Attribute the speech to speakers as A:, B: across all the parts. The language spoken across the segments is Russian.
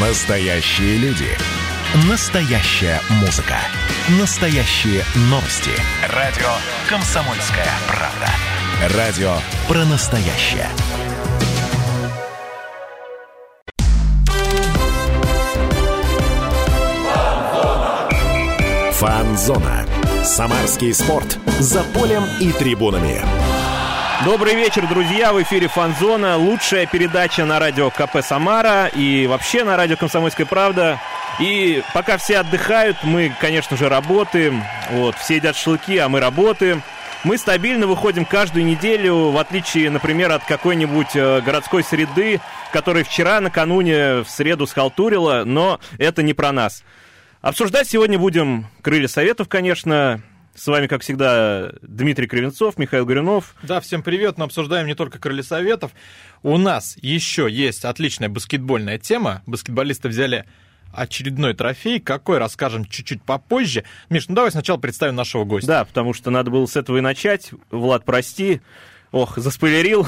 A: Настоящие люди. Настоящая музыка. Настоящие новости. Радио «Комсомольская правда». Радио про настоящее. Фанзона. Самарский спорт. За полем и трибунами.
B: Добрый вечер, друзья! В эфире Фанзона. Лучшая передача на радио КП Самара и вообще на радио Комсомольская правда. И пока все отдыхают, мы, конечно же, работаем. Вот, все едят шашлыки, а мы работаем. Мы стабильно выходим каждую неделю, в отличие, например, от какой-нибудь э, городской среды, которая вчера, накануне, в среду схалтурила, но это не про нас. Обсуждать сегодня будем крылья советов, конечно, с вами, как всегда, Дмитрий Кривенцов, Михаил Горюнов.
C: Да, всем привет. Мы обсуждаем не только крылья советов. У нас еще есть отличная баскетбольная тема. Баскетболисты взяли очередной трофей. Какой, расскажем чуть-чуть попозже. Миш, ну давай сначала представим нашего гостя.
B: Да, потому что надо было с этого и начать. Влад, прости. Ох, заспойлерил.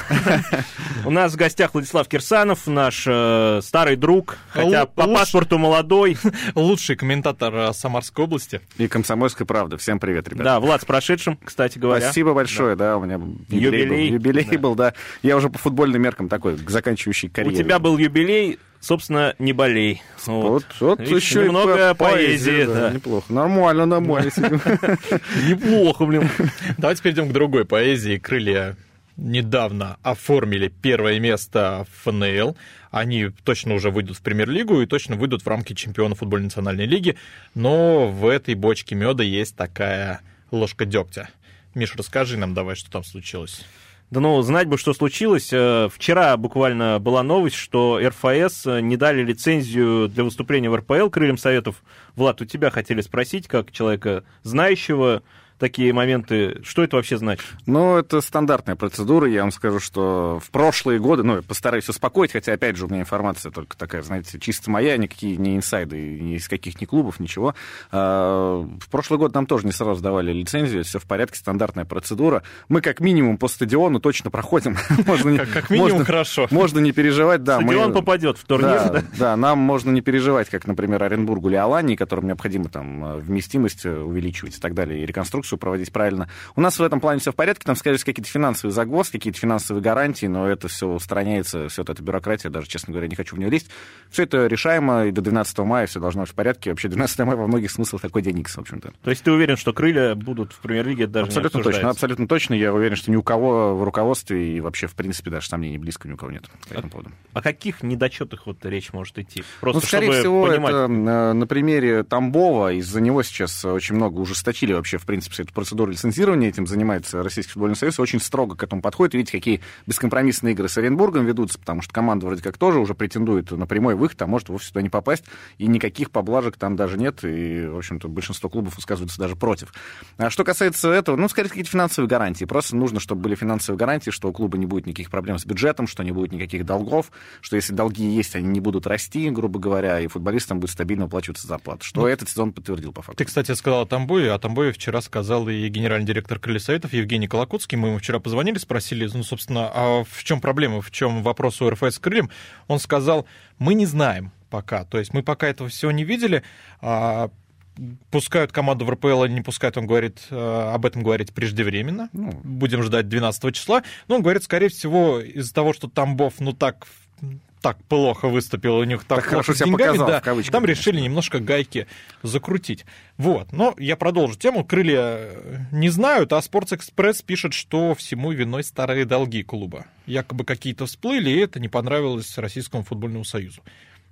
B: У нас в гостях Владислав Кирсанов, наш э, старый друг, хотя по паспорту молодой.
C: Лучший комментатор э, Самарской области.
D: И «Комсомольской правды». Всем привет, ребята.
B: Да, Влад с прошедшим, кстати говоря.
D: Спасибо большое, да, у меня юбилей,
B: Юбилей.
D: был, юбилей
B: Да.
D: был, да. Я уже по футбольным меркам такой, к заканчивающей
B: У
D: карьере.
B: тебя был юбилей, собственно, не болей.
D: Вот, вот
B: Видишь,
D: еще
B: немного
D: и по-
B: поэзии,
D: да,
B: да.
D: Неплохо. Нормально, нормально.
B: Неплохо, блин.
C: Давайте перейдем к другой поэзии. Крылья недавно оформили первое место в ФНЛ. Они точно уже выйдут в премьер-лигу и точно выйдут в рамки чемпиона футбольной национальной лиги. Но в этой бочке меда есть такая ложка дегтя. Миш, расскажи нам давай, что там случилось.
B: Да ну, знать бы, что случилось. Э, Вчера буквально была новость, что РФС э, не дали лицензию для выступления в РПЛ крыльям Советов. Влад, у тебя хотели спросить, как человека знающего такие моменты, что это вообще значит?
D: Ну, это стандартная процедура. Я вам скажу, что в прошлые годы, ну, я постараюсь успокоить, хотя, опять же, у меня информация только такая, знаете, чисто моя, никакие не инсайды, ни из каких ни клубов, ничего. А, В прошлый год нам тоже не сразу давали лицензию, все в порядке, стандартная процедура. Мы как минимум по стадиону точно проходим.
C: Как, минимум хорошо.
D: Можно не переживать, да.
B: Стадион попадет в турнир,
D: да, нам можно не переживать, как, например, Оренбургу или Алании, которым необходимо там вместимость увеличивать и так далее, и реконструкцию проводить правильно. У нас в этом плане все в порядке, там, скорее всего, какие-то финансовые загвоздки, какие-то финансовые гарантии, но это все устраняется, все это бюрократия, даже, честно говоря, не хочу в нее лезть. Все это решаемо, и до 12 мая все должно быть в порядке. Вообще, 12 мая во многих смыслах такой день Икс, в общем-то.
B: То есть ты уверен, что крылья будут в премьер-лиге, даже
D: Абсолютно
B: не
D: точно, абсолютно точно. Я уверен, что ни у кого в руководстве и вообще, в принципе, даже сомнений близко ни у кого нет по этому поводу.
B: О каких недочетах вот речь может идти? Просто
D: ну, скорее
B: чтобы
D: всего,
B: понимать.
D: это э, на примере Тамбова. Из-за него сейчас очень много ужесточили вообще, в принципе, всю эту процедуру лицензирования. Этим занимается Российский футбольный союз. Очень строго к этому подходит. Видите, какие бескомпромиссные игры с Оренбургом ведутся, потому что команда вроде как тоже уже претендует на прямой выход, а может вовсе туда не попасть. И никаких поблажек там даже нет. И, в общем-то, большинство клубов высказываются даже против. А что касается этого, ну, скорее, какие-то финансовые гарантии. Просто нужно, чтобы были финансовые гарантии, что у клуба не будет никаких проблем с бюджетом, что не будет никаких долгов, что если долги есть, они не будут расти, грубо говоря, и футболистам будет стабильно уплачиваться зарплата. Что этот сезон подтвердил по факту.
C: Ты, кстати, сказал о Тамбове, о Тамбове вчера сказал и генеральный директор Крылья Советов Евгений Колокутский. Мы ему вчера позвонили, спросили, ну, собственно, а в чем проблема, в чем вопрос у РФС с Крыльем? Он сказал, мы не знаем пока, то есть мы пока этого всего не видели, а, пускают команду в РПЛ или не пускают, он говорит, э, об этом говорить преждевременно.
D: Ну.
C: Будем ждать 12 числа. Но он говорит, скорее всего, из-за того, что Тамбов, ну, так так плохо выступил, у них так,
D: Так хорошо себя
C: деньгами,
D: показал,
C: да,
D: в кавычках,
C: там
D: конечно.
C: решили немножко гайки закрутить. Вот, но я продолжу тему. Крылья не знают, а Спортс-Экспресс пишет, что всему виной старые долги клуба. Якобы какие-то всплыли, и это не понравилось Российскому футбольному союзу.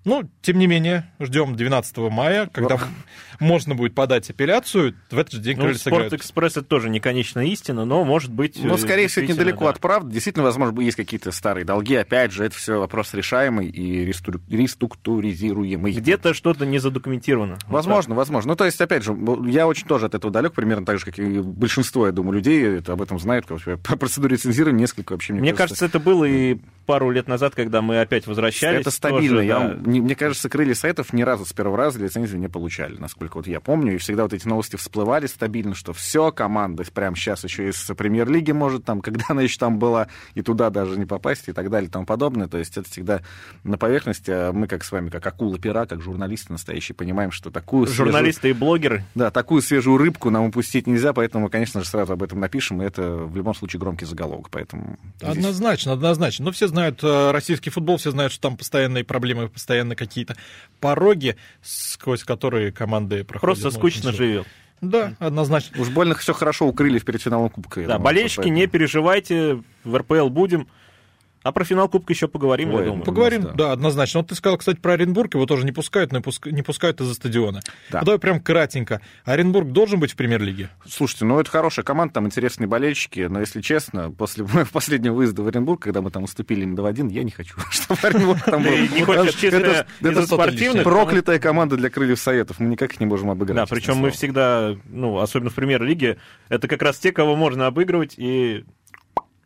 C: Ну, тем не менее, ждем 12 мая, когда можно будет подать апелляцию. В этот же день
B: Ну,
C: крылья сыграют.
B: Спорт-экспресс это тоже не конечная истина, но может быть...
D: Ну,
B: э,
D: скорее всего, это недалеко
B: да.
D: от правды. Действительно, возможно, есть какие-то старые долги. Опять же, это все вопрос решаемый и реструк- реструктуризируемый.
B: Где-то что-то не задокументировано. Вот
D: Возможно, возможно. Ну, то есть, опять же, я очень тоже от этого далек, примерно так же, как и большинство, я думаю, людей это об этом знают. По процедуре лицензирования несколько вообще, мне,
B: Мне кажется, это было и пару лет назад, когда мы опять возвращались.
D: это стабильно.
B: тоже,
D: я
B: да.
D: не мне кажется, крылья сайтов ни разу с первого раза лицензию не получали, насколько вот я помню. И всегда вот эти новости всплывали стабильно, что все, команда прямо сейчас еще из премьер-лиги может, там, когда она еще там была, и туда даже не попасть, и так далее, и тому подобное. То есть это всегда на поверхности. А мы, как с вами, как акула пера, как журналисты настоящие, понимаем, что такую
B: Журналисты свежую, и блогеры.
D: Да, такую свежую рыбку нам упустить нельзя, поэтому, конечно же, сразу об этом напишем, и это в любом случае громкий заголовок. Поэтому
C: однозначно, здесь... однозначно. Но все знают э, российский футбол, все знают, что там постоянные проблемы, постоянно какие-то пороги, сквозь которые команды проходят.
B: Просто скучно живет.
C: Да, однозначно.
D: Уж больно все хорошо укрыли в перед финалом Кубка.
B: Да, думаю, болельщики, не переживайте, в РПЛ будем. А про финал Кубка еще поговорим, Ой, я думаю.
C: Поговорим, да. да, однозначно. Вот ты сказал, кстати, про Оренбург, его тоже не пускают, но не пускают из-за стадиона. Да. Ну, давай прям кратенько. Оренбург должен быть в премьер-лиге?
D: Слушайте, ну это хорошая команда, там интересные болельщики, но если честно, после последнего выезда в Оренбург, когда мы там уступили на 2-1, я не хочу, чтобы Оренбург там был. Не хочешь чисто Это спортивных? Проклятая команда для крыльев Советов, мы никак их не можем обыграть.
B: Да, причем мы всегда, ну, особенно в премьер-лиге, это как раз те, кого можно обыгрывать, и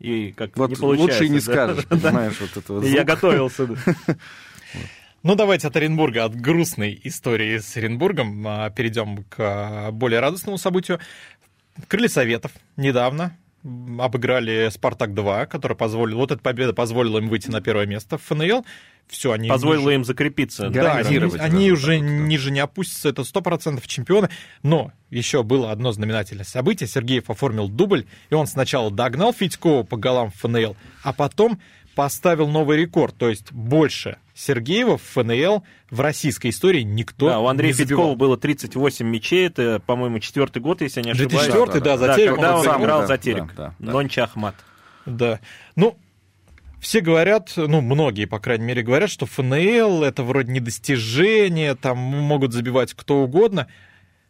B: и как
D: вот
B: не получается.
D: Лучше и не да? скажешь, понимаешь, вот это вот
B: Я готовился.
C: Ну, давайте от Оренбурга, от грустной истории с Оренбургом а, перейдем к а, более радостному событию. Крылья Советов недавно обыграли «Спартак-2», который позволил... Вот эта победа позволила им выйти на первое место в ФНЛ. Все, они...
B: Позволило им закрепиться.
C: Да, они, они уже так, ниже не опустятся, это 100% чемпионы. Но еще было одно знаменательное событие. Сергеев оформил дубль, и он сначала догнал Федькова по голам в ФНЛ, а потом поставил новый рекорд, то есть больше Сергеева в ФНЛ в российской истории никто
B: Да, у Андрея Федькова было 38 мячей, это, по-моему, четвертый год, если я не ошибаюсь.
C: 2004, да, да, да, за Терек.
B: когда он, он играл да, за Терек. Да, да, Нонча Ахмат.
C: Да. Ну, все говорят, ну, многие, по крайней мере, говорят, что ФНЛ это вроде не достижение, там могут забивать кто угодно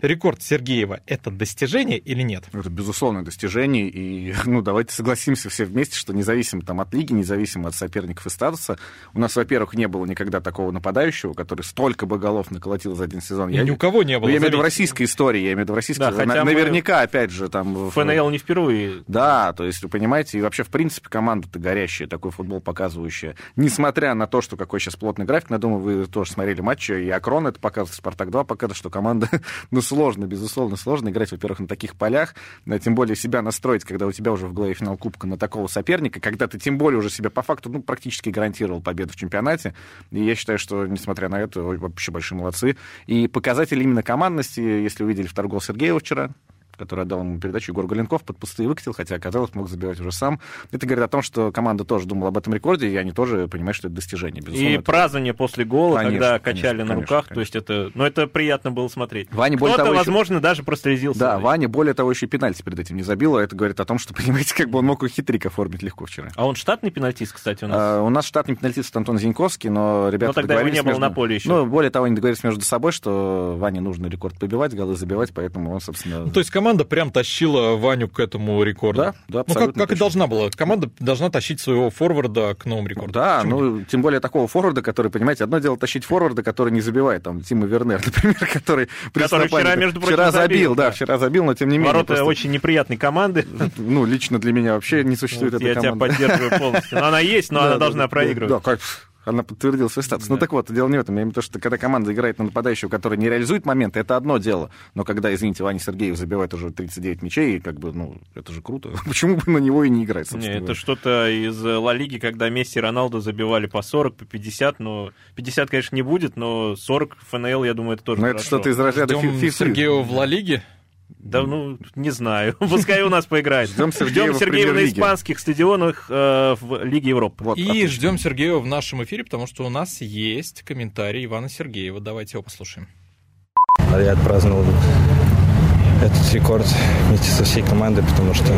C: рекорд Сергеева — это достижение или нет?
D: Это безусловное достижение, и ну, давайте согласимся все вместе, что независимо там, от лиги, независимо от соперников и статуса, у нас, во-первых, не было никогда такого нападающего, который столько бы голов наколотил за один сезон.
C: Я, Ни у кого не было.
D: Я имею в виду в российской истории, я имею в виду в российской... Да, хотя наверняка, мы... опять же, там...
B: ФНЛ не впервые.
D: Да, то есть, вы понимаете, и вообще, в принципе, команда-то горящая, такой футбол показывающая. Несмотря на то, что какой сейчас плотный график, я думаю, вы тоже смотрели матчи, и Акрон это показывает, Спартак-2 показывает, что команда, ну, сложно, безусловно, сложно играть, во-первых, на таких полях, тем более себя настроить, когда у тебя уже в голове финал Кубка на такого соперника, когда ты тем более уже себя по факту, ну, практически гарантировал победу в чемпионате. И я считаю, что, несмотря на это, вообще большие молодцы. И показатель именно командности, если увидели второй гол Сергеева вчера, который отдал ему передачу, Егор Галенков под пустые выкатил, хотя, оказалось, мог забивать уже сам. Это говорит о том, что команда тоже думала об этом рекорде, и они тоже понимают, что это достижение.
B: Безусловно, и это... празднование после гола, конечно, когда качали конечно, на руках, конечно. то есть это, ну, это приятно было смотреть.
D: Ваня, более
B: Кто-то,
D: того,
B: возможно, еще... даже прослезился.
D: Да, Ваня, более того, еще и пенальти перед этим не забил, а это говорит о том, что, понимаете, как бы он мог и хитрик оформить легко вчера.
B: А он штатный пенальтист, кстати, у нас?
D: А, у нас штатный пенальтист Антон Зиньковский, но ребята но
B: тогда его не было
D: между...
B: на поле еще.
D: Ну, более того, они договорились между собой, что Ване нужно рекорд побивать, голы забивать, поэтому он, собственно...
C: Ну, то есть команда прям тащила Ваню к этому рекорду.
D: Да, да,
C: абсолютно. Ну, как, как и должна была. Команда должна тащить своего форварда к новому рекорду.
D: Да, Почему ну, нет? тем более такого форварда, который, понимаете, одно дело тащить форварда, который не забивает, там, Тима Вернер, например, который...
B: Который вчера, между прочим,
D: вчера забил. забил да, да, вчера забил, но тем не менее.
B: Ворота просто... очень неприятной команды.
D: Ну, лично для меня вообще не существует вот этой
B: я
D: команды.
B: Я тебя поддерживаю полностью. Но она есть, но она должна проигрывать. Да, как
D: она подтвердила свой статус. Ну, да. Ну так вот, дело не в этом. Я имею в виду, что когда команда играет на нападающего, который не реализует моменты, это одно дело. Но когда, извините, Ваня Сергеев забивает уже 39 мячей, как бы, ну, это же круто. Почему бы на него и не играть,
B: собственно? Не, это что-то из Ла Лиги, когда Месси и Роналду забивали по 40, по 50, но 50, конечно, не будет, но 40 ФНЛ, я думаю, это тоже
D: Но это что-то из разряда
C: FIFA. Сергеева в Ла Лиге?
B: Да, ну, не знаю. Пускай у нас поиграет. Ждем Сергеева, ждем Сергеева на испанских стадионах э, в Лиге Европы.
C: Вот, и отлично. ждем Сергеева в нашем эфире, потому что у нас есть комментарий Ивана Сергеева. Давайте его послушаем.
E: Я отпраздновал этот рекорд вместе со всей командой, потому что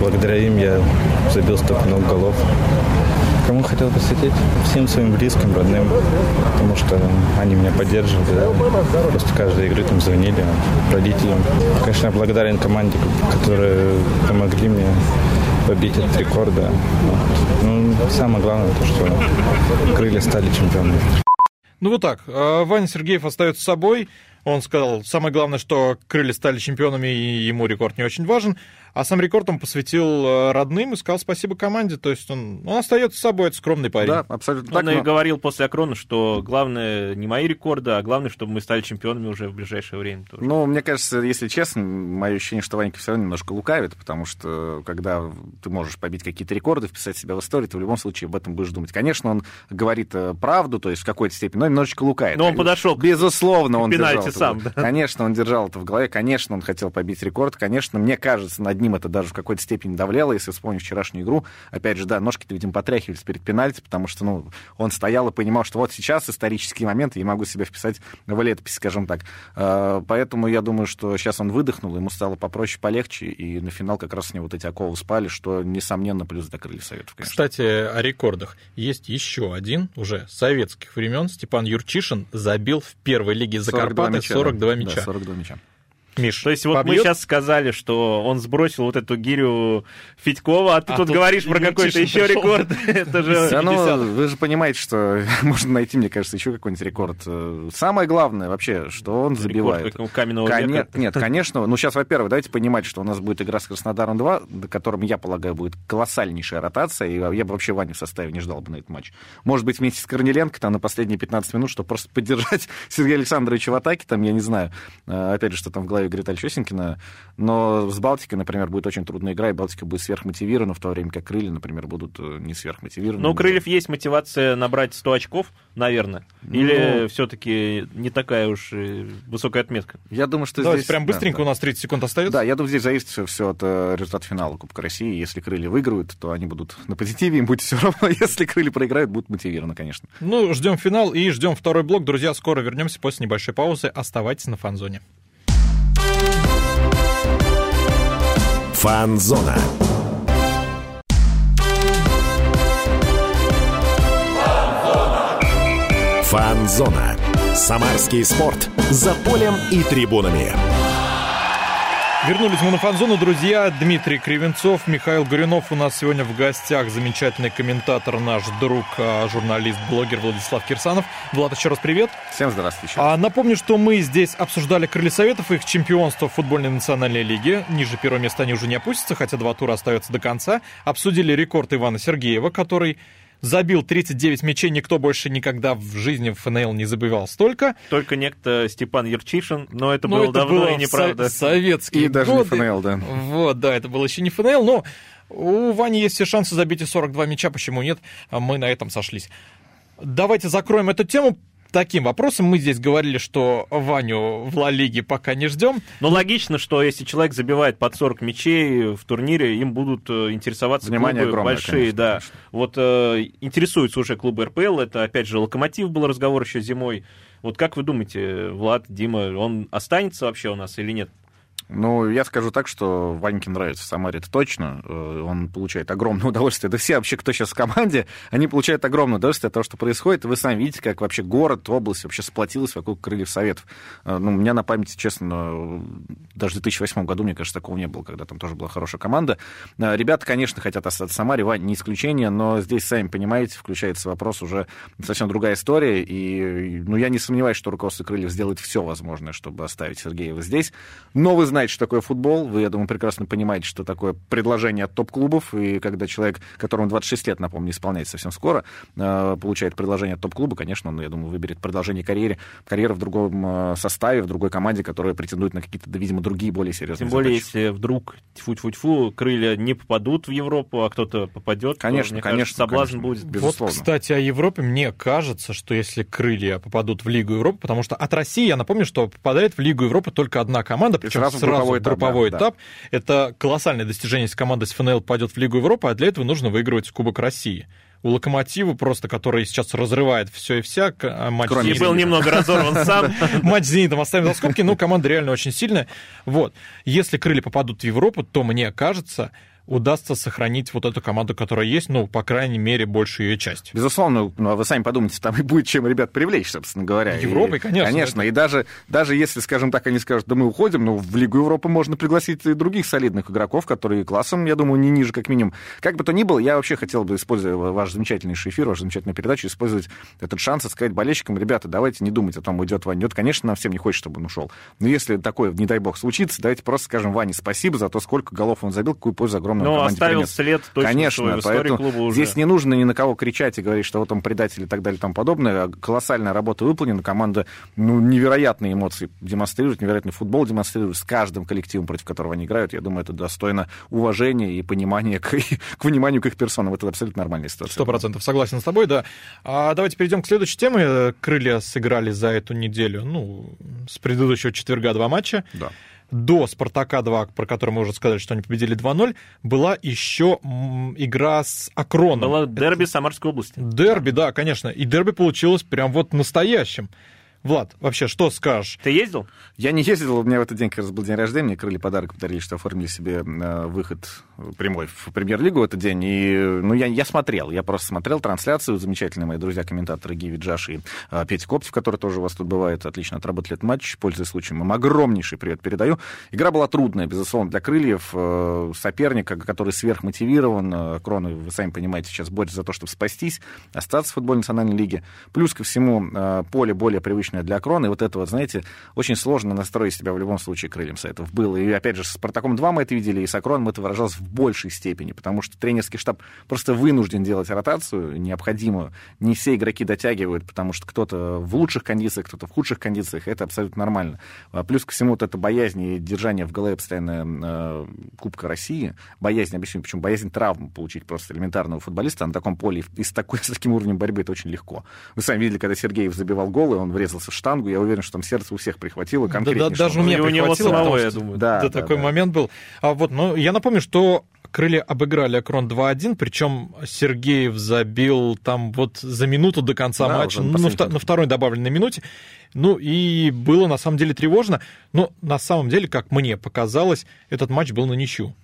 E: благодаря им я забил столько много голов. Кому хотел посвятить? Всем своим близким, родным, потому что они меня поддерживали. Да? Просто каждой игры там звонили, родителям. Конечно, я благодарен команде, которые помогли мне побить этот рекорд. Да. Вот. Ну, самое главное, то, что крылья стали чемпионами.
C: Ну вот так, а Ваня Сергеев остается собой. Он сказал, самое главное, что крылья стали чемпионами, и ему рекорд не очень важен. А сам рекорд он посвятил э, родным и сказал спасибо команде. То есть он, он остается собой, это скромный парень.
D: Да, абсолютно
B: Он
D: так.
B: и
D: но-
B: говорил после Акрона, что главное не мои рекорды, а главное, чтобы мы стали чемпионами уже в ближайшее время. тоже.
D: Ну, мне кажется, если честно, мое ощущение, что Ванька все равно немножко лукавит, потому что когда ты можешь побить какие-то рекорды, вписать себя в историю, ты в любом случае об этом будешь думать. Конечно, он говорит э, правду, то есть в какой-то степени, но немножечко лукает.
B: Но он подошел к-
D: Безусловно, он
B: пенальти
D: держал это
B: сам,
D: в-
B: да.
D: Конечно, он держал это в голове, конечно, он хотел побить рекорд, конечно, мне кажется, над ним это даже в какой-то степени давлело, если вспомнить вчерашнюю игру. Опять же, да, ножки-то, видимо, потряхивались перед пенальти, потому что, ну, он стоял и понимал, что вот сейчас исторический момент, и я могу себя вписать в летопись, скажем так. Э, Поэтому я думаю, что сейчас он выдохнул, ему стало попроще, полегче, и на финал как раз с него вот эти оковы спали, что, несомненно, плюс для крыльев советов, конечно.
C: Кстати, о рекордах. Есть еще один уже советских времен. Степан Юрчишин забил в первой лиге
D: 42
C: Закарпатья
D: мяча,
C: 42
D: да.
C: мяча.
D: Да, 42 мяча.
C: Миш,
B: То есть вот мы
C: побьет?
B: сейчас сказали, что он сбросил вот эту гирю Федькова, а ты
C: А
B: тут
C: тут
B: говоришь про какой-то еще
C: пришел.
B: рекорд. Это же
D: Да, ну,
B: 70-х.
D: вы же понимаете, что можно найти, мне кажется, еще какой-нибудь рекорд. Самое главное вообще, что он забивает.
B: Рекорд какого каменного
D: Коне-. Нет, конечно. Ну, сейчас, во-первых, давайте понимать, что у нас будет игра с Краснодаром 2, до которым, я полагаю, будет колоссальнейшая ротация, и я бы вообще Ваню в составе не ждал бы на этот матч. Может быть, вместе с Корнеленко там на последние 15 минут, чтобы просто поддержать Сергея Александровича в атаке, там, я не знаю, э, опять же, что там в голове Гриталь Чесенкина, но с Балтикой, например, будет очень трудная игра, и Балтика будет сверхмотивирована, в то время как Крылья, например, будут э, не сверхмотивированы.
B: Но у Крыльев есть мотивация набрать 100 очков, наверное. Или все-таки не такая уж высокая отметка?
D: Я думаю, что
C: Давайте
D: здесь...
C: прям быстренько,
D: да.
C: у нас 30 секунд остается.
D: Да, я думаю, здесь зависит все, все от э, результата финала Кубка России. Если крылья выиграют, то они будут на позитиве, им будет все равно. Если крылья проиграют, будут мотивированы, конечно.
C: Ну, ждем финал и ждем второй блок. Друзья, скоро вернемся после небольшой паузы. Оставайтесь на фанзоне.
A: Фанзона. Фанзона. Самарский спорт. За полем и трибунами.
C: Вернулись мы на фанзону, друзья. Дмитрий Кривенцов, Михаил Горюнов у нас сегодня в гостях. Замечательный комментатор, наш друг, а, журналист, блогер Владислав Кирсанов. Влад, еще раз привет.
D: Всем здравствуйте.
C: А напомню, что мы здесь обсуждали Крылья Советов, их чемпионство в футбольной национальной лиге. Ниже первого места они уже не опустятся, хотя два тура остается до конца. Обсудили рекорд Ивана Сергеева, который забил 39 мячей. Никто больше никогда в жизни в ФНЛ не забивал столько.
B: Только некто Степан Ярчишин, но это
C: Но
B: было
C: это
B: давно
C: было
B: и неправда.
C: со- советские
D: И даже не
C: годы.
D: ФНЛ, да.
C: Вот, да, это было еще не ФНЛ, но у Вани есть все шансы забить и 42 мяча, почему нет? А Мы на этом сошлись. Давайте закроем эту тему таким вопросом. Мы здесь говорили, что Ваню в Ла Лиге пока не ждем.
B: Ну, логично, что если человек забивает под 40 мячей в турнире, им будут э, интересоваться
D: Внимание
B: клубы
D: огромное,
B: большие,
D: конечно,
B: да.
D: конечно.
B: Вот э, интересуются уже клубы РПЛ, это, опять же, Локомотив был разговор еще зимой. Вот как вы думаете, Влад, Дима, он останется вообще у нас или нет?
D: Ну, я скажу так, что Ваньке нравится в Самаре, это точно. Э, Он получает огромное удовольствие. Да все вообще, кто сейчас в команде, они получают огромное удовольствие от того, что происходит. Вы сами видите, как вообще город, область вообще сплотилась вокруг Крыльев Советов. Э, Ну, у меня на памяти, честно, даже в 2008 году, мне кажется, такого не было, когда там тоже была хорошая команда. Э, Ребята, конечно, хотят остаться в Самаре, Вань не исключение, но здесь, сами понимаете, включается вопрос уже совсем другая история. И, ну, я не сомневаюсь, что руководство Крыльев сделает все возможное, чтобы оставить Сергеева здесь. Но вы знаете, что такое футбол. Вы, я думаю, прекрасно понимаете, что такое предложение от топ-клубов. И когда человек, которому 26 лет, напомню, исполняется совсем скоро, э, получает предложение от топ-клуба, конечно, он, я думаю, выберет продолжение карьеры, карьеры в другом э, составе, в другой команде, которая претендует на какие-то, видимо, другие более серьезные
B: Тем более,
D: задачи.
B: если вдруг тьфу-тьфу-тьфу, крылья не попадут в Европу, а кто-то попадет,
D: Конечно,
B: то, мне
D: конечно,
B: кажется, соблазн
D: конечно.
B: будет.
D: Безусловно.
C: Вот, кстати, о Европе мне кажется, что если крылья попадут в Лигу Европы, потому что от России, я напомню, что попадает в Лигу Европы только одна команда, причем
D: сразу
C: сразу,
D: групповой этап,
C: групповой
D: да,
C: этап. Это колоссальное достижение, если команда с ФНЛ попадет в Лигу Европы, а для этого нужно выигрывать Кубок России. У Локомотива просто, который сейчас разрывает все и вся, а матч
D: Кроме
C: с
B: был немного разорван сам.
C: Матч с «Зенитом» оставим за скобки, но команда реально очень сильная. Вот. Если крылья попадут в Европу, то, мне кажется, удастся сохранить вот эту команду, которая есть, ну, по крайней мере, большую ее часть.
D: Безусловно, ну, а вы сами подумайте, там и будет чем ребят привлечь, собственно говоря.
C: Европой,
D: и,
C: конечно.
D: Конечно, это... и даже, даже если, скажем так, они скажут, да мы уходим, ну, в Лигу Европы можно пригласить и других солидных игроков, которые классом, я думаю, не ниже, как минимум. Как бы то ни было, я вообще хотел бы, используя ваш замечательнейший эфир, вашу замечательную передачу, использовать этот шанс и сказать болельщикам, ребята, давайте не думать о том, уйдет Ваня, идет. Конечно, нам всем не хочется, чтобы он ушел. Но если такое, не дай бог, случится, давайте просто скажем Ване спасибо за то, сколько голов он забил, какую пользу огромную
B: Но
D: команде
B: оставил
D: принес.
B: след точно
D: Конечно,
B: истории
D: поэтому
B: клуба уже.
D: здесь не нужно ни на кого кричать и говорить, что вот он предатель и так далее и тому подобное. Колоссальная работа выполнена, команда ну, невероятные эмоции демонстрирует, невероятный футбол демонстрирует с каждым коллективом, против которого они играют. Я думаю, это достойно уважения и понимания к, к вниманию к их персонам. Это абсолютно нормальная ситуация.
C: Сто процентов согласен с тобой, да. А давайте перейдем к следующей теме. Крылья сыграли за эту неделю, ну, с предыдущего четверга два матча.
D: Да.
C: До «Спартака-2», про который мы уже сказали, что они победили 2-0, была еще игра с Акроном.
B: Было дерби Самарской области.
C: Дерби, да, конечно. И дерби получилось прям вот настоящим. Влад, вообще, что скажешь?
B: Ты ездил?
D: Я не ездил, у меня в этот день как раз был день рождения, мне крылья подарок подарили, что оформили себе э, выход прямой в премьер-лигу в этот день. И, ну, я, я смотрел, я просто смотрел трансляцию. Замечательные мои друзья-комментаторы Гиви Джаш и э, Петя Коптев, который тоже у вас тут бывает, отлично отработали этот матч. Пользуясь случаем, им огромнейший привет передаю. Игра была трудная, безусловно, для крыльев. Э, соперника, который сверхмотивирован. Э, Кроны, вы сами понимаете, сейчас борется за то, чтобы спастись, остаться в футбольной национальной лиге. Плюс ко всему, э, поле более привычное для Крона. И вот это вот, знаете, очень сложно настроить себя в любом случае крыльям Сайтов было. И опять же, с Спартаком 2 мы это видели, и с Акроном это выражалось в большей степени, потому что тренерский штаб просто вынужден делать ротацию необходимую. Не все игроки дотягивают, потому что кто-то в лучших кондициях, кто-то в худших кондициях. Это абсолютно нормально. А Плюс ко всему вот это боязнь и держание в голове постоянно э, Кубка России, боязнь, объясню, почему, боязнь травм получить просто элементарного футболиста на таком поле и с, такой, с таким уровнем борьбы это очень легко. Вы сами видели, когда Сергеев забивал гол, и он врезался в штангу, я уверен, что там сердце у всех прихватило
C: Да,
D: конкретнее.
C: да, даже у меня прихватило,
B: самого,
C: потому
B: я
C: что
B: думаю.
D: Да,
C: да,
D: да,
C: такой
D: да.
C: момент был. А вот, ну, я напомню, что крылья обыграли Акрон 2-1, причем Сергеев забил там вот за минуту до конца
D: Да,
C: матча,
D: на
C: ну, на второй добавленной минуте. Ну, и было на самом деле тревожно. Но на самом деле, как мне показалось, этот матч был на ничью.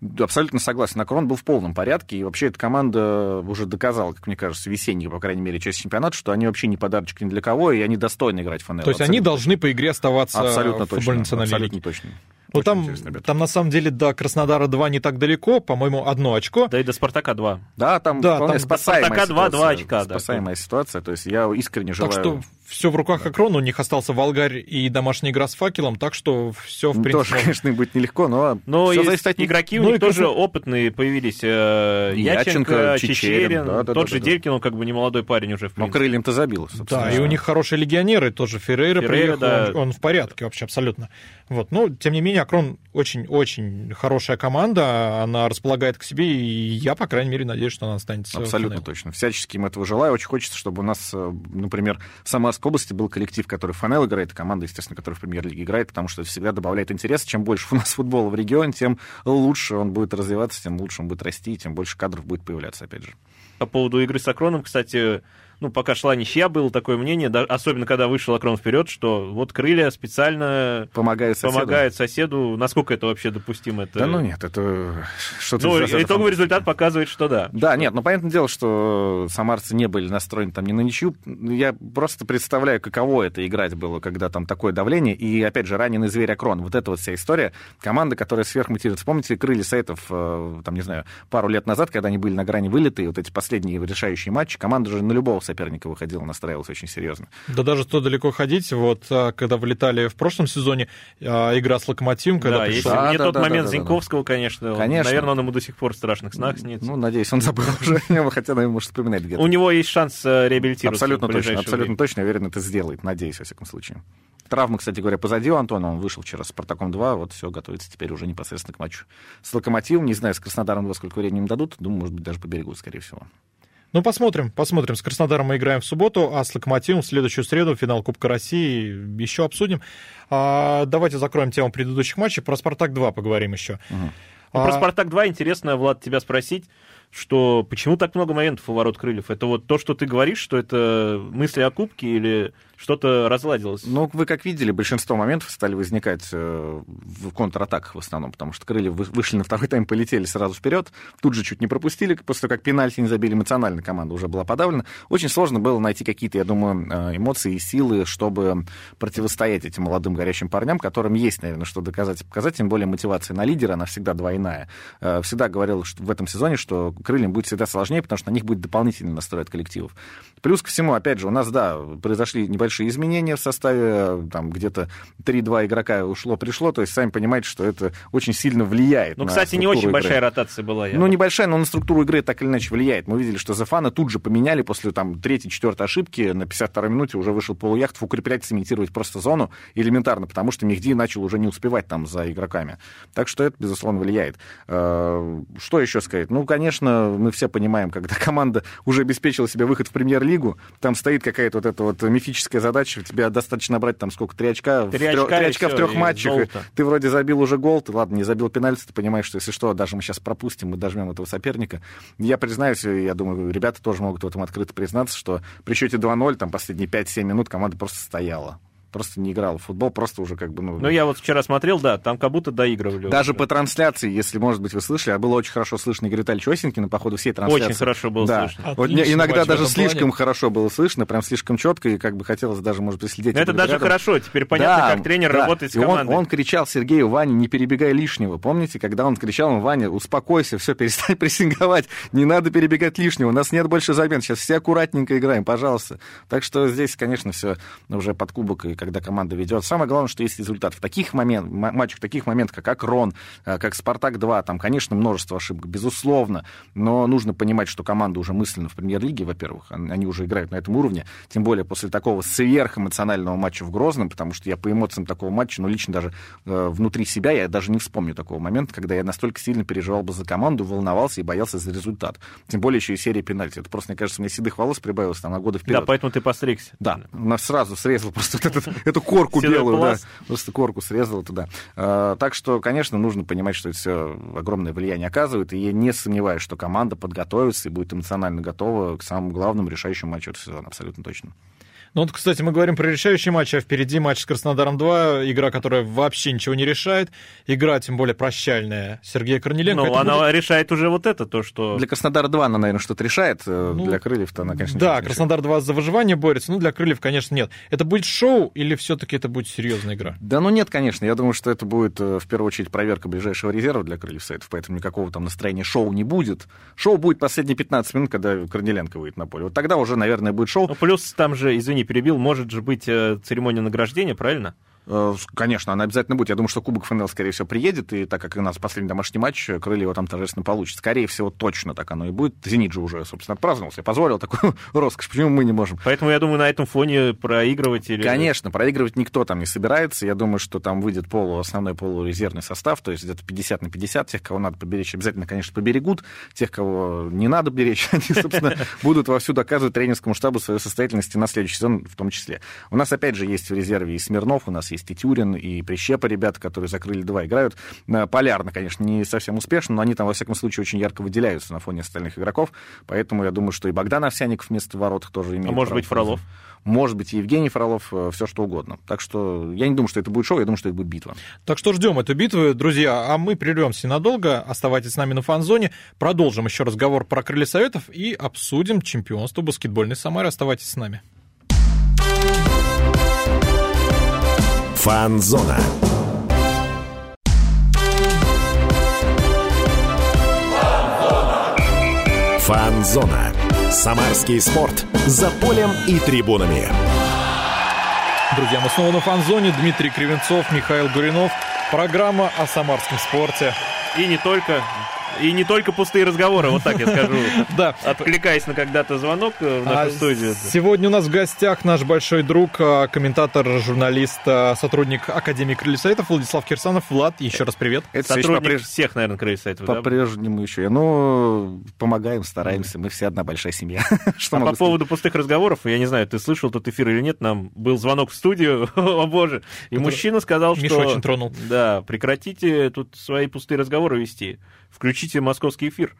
D: Да, Абсолютно согласен. Акрон был в полном порядке, и вообще эта команда уже доказала, как мне кажется, весенней, по крайней мере, часть чемпионата, что они вообще не подарочек ни для кого, и они достойны играть в ФНЛ.
C: То есть они
D: Абсолютно
C: должны по игре оставаться
D: Абсолютно
C: в
D: точно.
C: футбольной национальной
D: Абсолютно точно.
C: Ну, там, там на самом деле до Краснодара 2 не так далеко, по-моему, одно очко.
B: Да и до Спартака 2.
D: Да, там,
C: Да, там
D: спасаемая
B: Спартака два,
D: ситуация.
B: два очка, да.
D: Спасаемая ситуация. То есть я искренне желаю...
C: Так что все в руках Акрона, у них остался Волгарь и домашняя игра с факелом, так что все, в
D: Ну, Тоже,
C: принципе...
D: конечно, будет нелегко, но,
B: Но
D: все
B: и
D: зависит от них.
B: игроки у
C: Ну,
B: них
C: и
B: тоже опытные появились. э,
D: Яченко,
B: Яченко,
D: Чичерин,
B: Чечерин,
D: да, да,
B: тот
D: да,
B: же
D: да.
B: Делькин, он как бы не молодой парень уже, в
D: Но крыльям-то забил, собственно.
C: Да, и у них хорошие легионеры, тоже Феррейра,
B: Феррейра,
C: приехал,
B: да.
C: он, он в порядке вообще абсолютно. Вот. Но, тем не менее, Акрон очень-очень хорошая команда, она располагает к себе, и я, по крайней мере, надеюсь, что она останется
D: Абсолютно точно. Всячески им этого желаю. Очень хочется, чтобы у нас, э, например, в Самарской области был коллектив, который в ФНЛ играет, команда, естественно, которая в премьер-лиге играет, потому что это всегда добавляет интереса. Чем больше у нас футбола в регионе, тем лучше он будет развиваться, тем лучше он будет расти, тем больше кадров будет появляться, опять же.
B: По поводу игры с Акроном, кстати, ну, пока шла ничья, было такое мнение, да, особенно когда вышел Акрон вперед, что вот крылья специально
D: Помогает соседу.
B: помогают соседу. Насколько это вообще допустимо? Это...
D: Да ну нет, это что-то...
B: Ну, итоговый результат показывает, что да.
D: Да, нет, ну понятное дело, что самарцы не были настроены там ни на ничью. Я просто представляю, каково это играть было, когда там такое давление. И, опять же, раненый зверь Акрон. Вот эта вот вся история. Команда, которая сверхмотивирует. Вспомните крылья Сайтов, э, там, не знаю, пару лет назад, когда они были на грани вылета, и вот эти последние решающие матчи, команда же на любого соперника выходила, настраивалась очень серьезно.
C: Да даже что далеко ходить, вот а, когда вылетали в прошлом сезоне, а, игра с Локомотивом, когда
B: да,
C: пришел...
B: если
D: Да,
B: мне
D: да,
B: тот
D: да,
B: момент
D: да, да,
B: Зиньковского, конечно, он-
D: Конечно.
B: наверное, он ему до сих пор в страшных снах снится.
D: Ну, надеюсь, он забыл уже, хотя, наверное, может, вспоминать где-то.
B: У него есть шанс э, реабилитироваться.
D: Абсолютно точно, абсолютно
B: время.
D: точно, я уверен, это сделает, надеюсь, во всяком случае. Травма, кстати говоря, позади у Антона, он вышел вчера с Спартаком 2, вот все, готовится теперь уже непосредственно к матчу с Локомотивом, не знаю, с Краснодаром 2 сколько времени им дадут, думаю, может быть, даже поберегут, скорее всего.
C: Ну, посмотрим, посмотрим. С Краснодаром мы играем в субботу, а с Локомотивом в следующую среду, финал Кубка России, еще обсудим. А, давайте закроем тему предыдущих матчей, про «Спартак-2» поговорим еще.
B: Ну,
C: А,
B: Про Спартак 2 интересно, Влад, тебя спросить, что почему так много моментов у ворот крыльев? Это вот то, что ты говоришь, что это мысли о кубке или что-то разладилось.
D: Ну, вы как видели, большинство моментов стали возникать э, в контратаках в основном, потому что крылья вышли на второй тайм, полетели сразу вперед, тут же чуть не пропустили, после того, как пенальти не забили, эмоционально команда уже была подавлена. Очень сложно было найти какие-то, я думаю, э, эмоции и силы, чтобы противостоять этим молодым горячим парням, которым есть, наверное, что доказать и показать, тем более мотивация на лидера, она всегда двойная. Э, всегда говорил что в этом сезоне, что крыльям будет всегда сложнее, потому что на них будет дополнительный настрой от коллективов. Плюс ко всему, опять же, у нас, да, произошли небольшие изменения в составе, там где-то 3-2 игрока ушло-пришло, то есть сами понимаете, что это очень сильно влияет
B: Ну,
D: на
B: кстати, не очень
D: игры.
B: большая ротация была.
D: Ну, небольшая, но на структуру игры так или иначе влияет. Мы видели, что Зафана тут же поменяли после там третьей, четвертой ошибки, на 52-й минуте уже вышел полуяхтов укреплять, цементировать просто зону элементарно, потому что Мехди начал уже не успевать там за игроками. Так что это, безусловно, влияет. Э, что еще сказать? Ну, конечно, мы все понимаем, когда команда уже обеспечила себе выход в премьер-лигу, там стоит какая-то вот эта вот мифическая задача, тебе достаточно брать там сколько, три очка,
B: Три
D: в,
B: очка,
D: три
B: и
D: очка в
B: всё,
D: трех матчах, ты вроде забил уже гол, ты, ладно, не забил пенальти, ты понимаешь, что если что, даже мы сейчас пропустим, мы дожмем этого соперника. Я признаюсь, я думаю, ребята тоже могут в этом открыто признаться, что при счете 2-0, там последние 5-7 минут команда просто стояла. Просто не играла в футбол, просто уже как бы, ну...
B: Ну, я вот вчера смотрел, да, там как будто доигрывали.
D: Даже
B: уже.
D: по трансляции, если, может быть, вы слышали, а было очень хорошо слышно Игорь Витальевич Осенькина по ходу всей трансляции.
B: Очень хорошо было
D: да.
B: слышно.
D: Вот не-
C: Отличный
D: иногда даже слишком
C: плане.
D: хорошо было слышно, прям слишком четко, и как бы хотелось даже, может быть, следить.
B: Но это даже
D: рядом.
B: хорошо, теперь понятно,
D: Да,
B: как тренер
D: да.
B: работает с
D: И он-
B: командой.
D: Он, кричал Сергею Ване, не перебегай лишнего. Помните, когда он кричал ему, Ваня, успокойся, все, перестань прессинговать, не надо перебегать лишнего, у нас нет больше замен, сейчас все аккуратненько играем, пожалуйста. Так что здесь, конечно, все уже под кубок, и когда команда ведет. Самое главное, что есть результат. В таких моментах, матчах, таких моментах, как Акрон, э, как Спартак-2, там, конечно, множество ошибок, безусловно, но нужно понимать, что команда уже мысленно в премьер-лиге, во-первых, они уже играют на этом уровне, тем более после такого сверхэмоционального матча в Грозном, потому что я по эмоциям такого матча, ну, лично даже э, внутри себя, я даже не вспомню такого момента, когда я настолько сильно переживал бы за команду, волновался и боялся за результат. Тем более еще и серия пенальти. Это просто, мне кажется, мне седых волос прибавилось там на годы вперед.
B: Да, поэтому ты постригся.
D: Да, у нас сразу срезал просто вот этот- эту корку белую, да, просто корку срезал туда. А, Так что, конечно, нужно понимать, что это все огромное влияние оказывает, и я не сомневаюсь, что команда подготовится и будет эмоционально готова к самому главному решающему матчу этого сезона, абсолютно точно.
C: Ну вот, кстати, мы говорим про решающий матч, а впереди матч с Краснодаром-2, игра, которая вообще ничего не решает, игра, тем более, прощальная Сергея Корнеленко.
B: Ну, она
C: будет-
B: решает уже вот это, то, что...
D: Для Краснодара 2 она, наверное, что-то решает, э,
C: Ну,
D: для Крыльев-то она, конечно,
C: Да,
D: ничего не
C: Краснодар-2 за выживание борется, ну, для Крыльев, конечно, нет. Это будет шоу или все-таки это будет серьезная игра?
D: Да ну нет, конечно. Я думаю, что это будет э, в первую очередь проверка ближайшего резерва для крыльев Советов, поэтому никакого там настроения шоу не будет. Шоу будет последние 15 минут, когда Корнеленко выйдет на поле. Вот тогда уже, наверное, будет шоу.
B: Ну, плюс там же, извини, перебил, может же быть э, церемония награждения, правильно?
D: Э, Конечно, она обязательно будет. Я думаю, что Кубок ФНЛ, скорее всего, приедет, и так как у нас последний домашний матч, э, крылья его там торжественно получат. Скорее всего, точно так оно и будет. Зенит же уже, собственно, отпраздновал себе, позволил такую роскошь. Почему мы не можем?
B: Поэтому я думаю, на этом фоне проигрывать или...
D: Конечно, проигрывать никто там не собирается. Я думаю, что там выйдет полу, основной полурезервный состав, то есть где-то 50 на 50. Тех, кого надо поберечь, обязательно, конечно, поберегут. Тех, кого не надо беречь, они, собственно, будут вовсю доказывать тренерскому штабу свою состоятельность на следующий сезон в том числе. У нас, опять же, есть в резерве и Смирнов, у нас есть и Тюрин, и Прищепа, ребята, которые закрыли два, играют э, полярно, конечно, не совсем успешно, но они там, во всяком случае, очень ярко выделяются на фоне остальных игроков. Поэтому я думаю, что и Богдан Овсяников вместо ворот тоже имеет
B: А может быть, Фролов?
D: может быть, и Евгений Фролов, все что угодно. Так что я не думаю, что это будет шоу, я думаю, что это будет битва.
C: Так что ждем эту битву, друзья. А мы прервемся ненадолго. Оставайтесь с нами на фан-зоне. Продолжим еще разговор про крылья советов и обсудим чемпионство баскетбольной Самары. Оставайтесь с нами.
A: Фанзона. Фанзона. Самарский спорт. За полем и трибунами.
C: Друзья, мы снова на фан-зоне. Дмитрий Кривенцов, Михаил Гуринов. Программа о самарском спорте.
B: И не только... И не только пустые разговоры, вот так я скажу.
C: Да.
B: Откликаясь на когда-то звонок э, в нашу
C: А
B: студию.
C: Сегодня у нас в гостях наш большой друг, а, комментатор, журналист, а, сотрудник Академии Крыльев Советов Владислав Кирсанов. Влад, еще раз привет.
D: Это
B: Сотрудник всех, наверное, крыльев сайтов, да?
D: по-прежнему еще. Ну, помогаем, стараемся. Мы все одна большая семья. Что
B: А по поводу пустых разговоров, я не знаю, ты слышал тот эфир или нет, нам был звонок в студию, о боже, и мужчина сказал, что...
C: Миша очень тронул.
B: Да, прекратите тут свои пустые разговоры вести, включите московский эфир.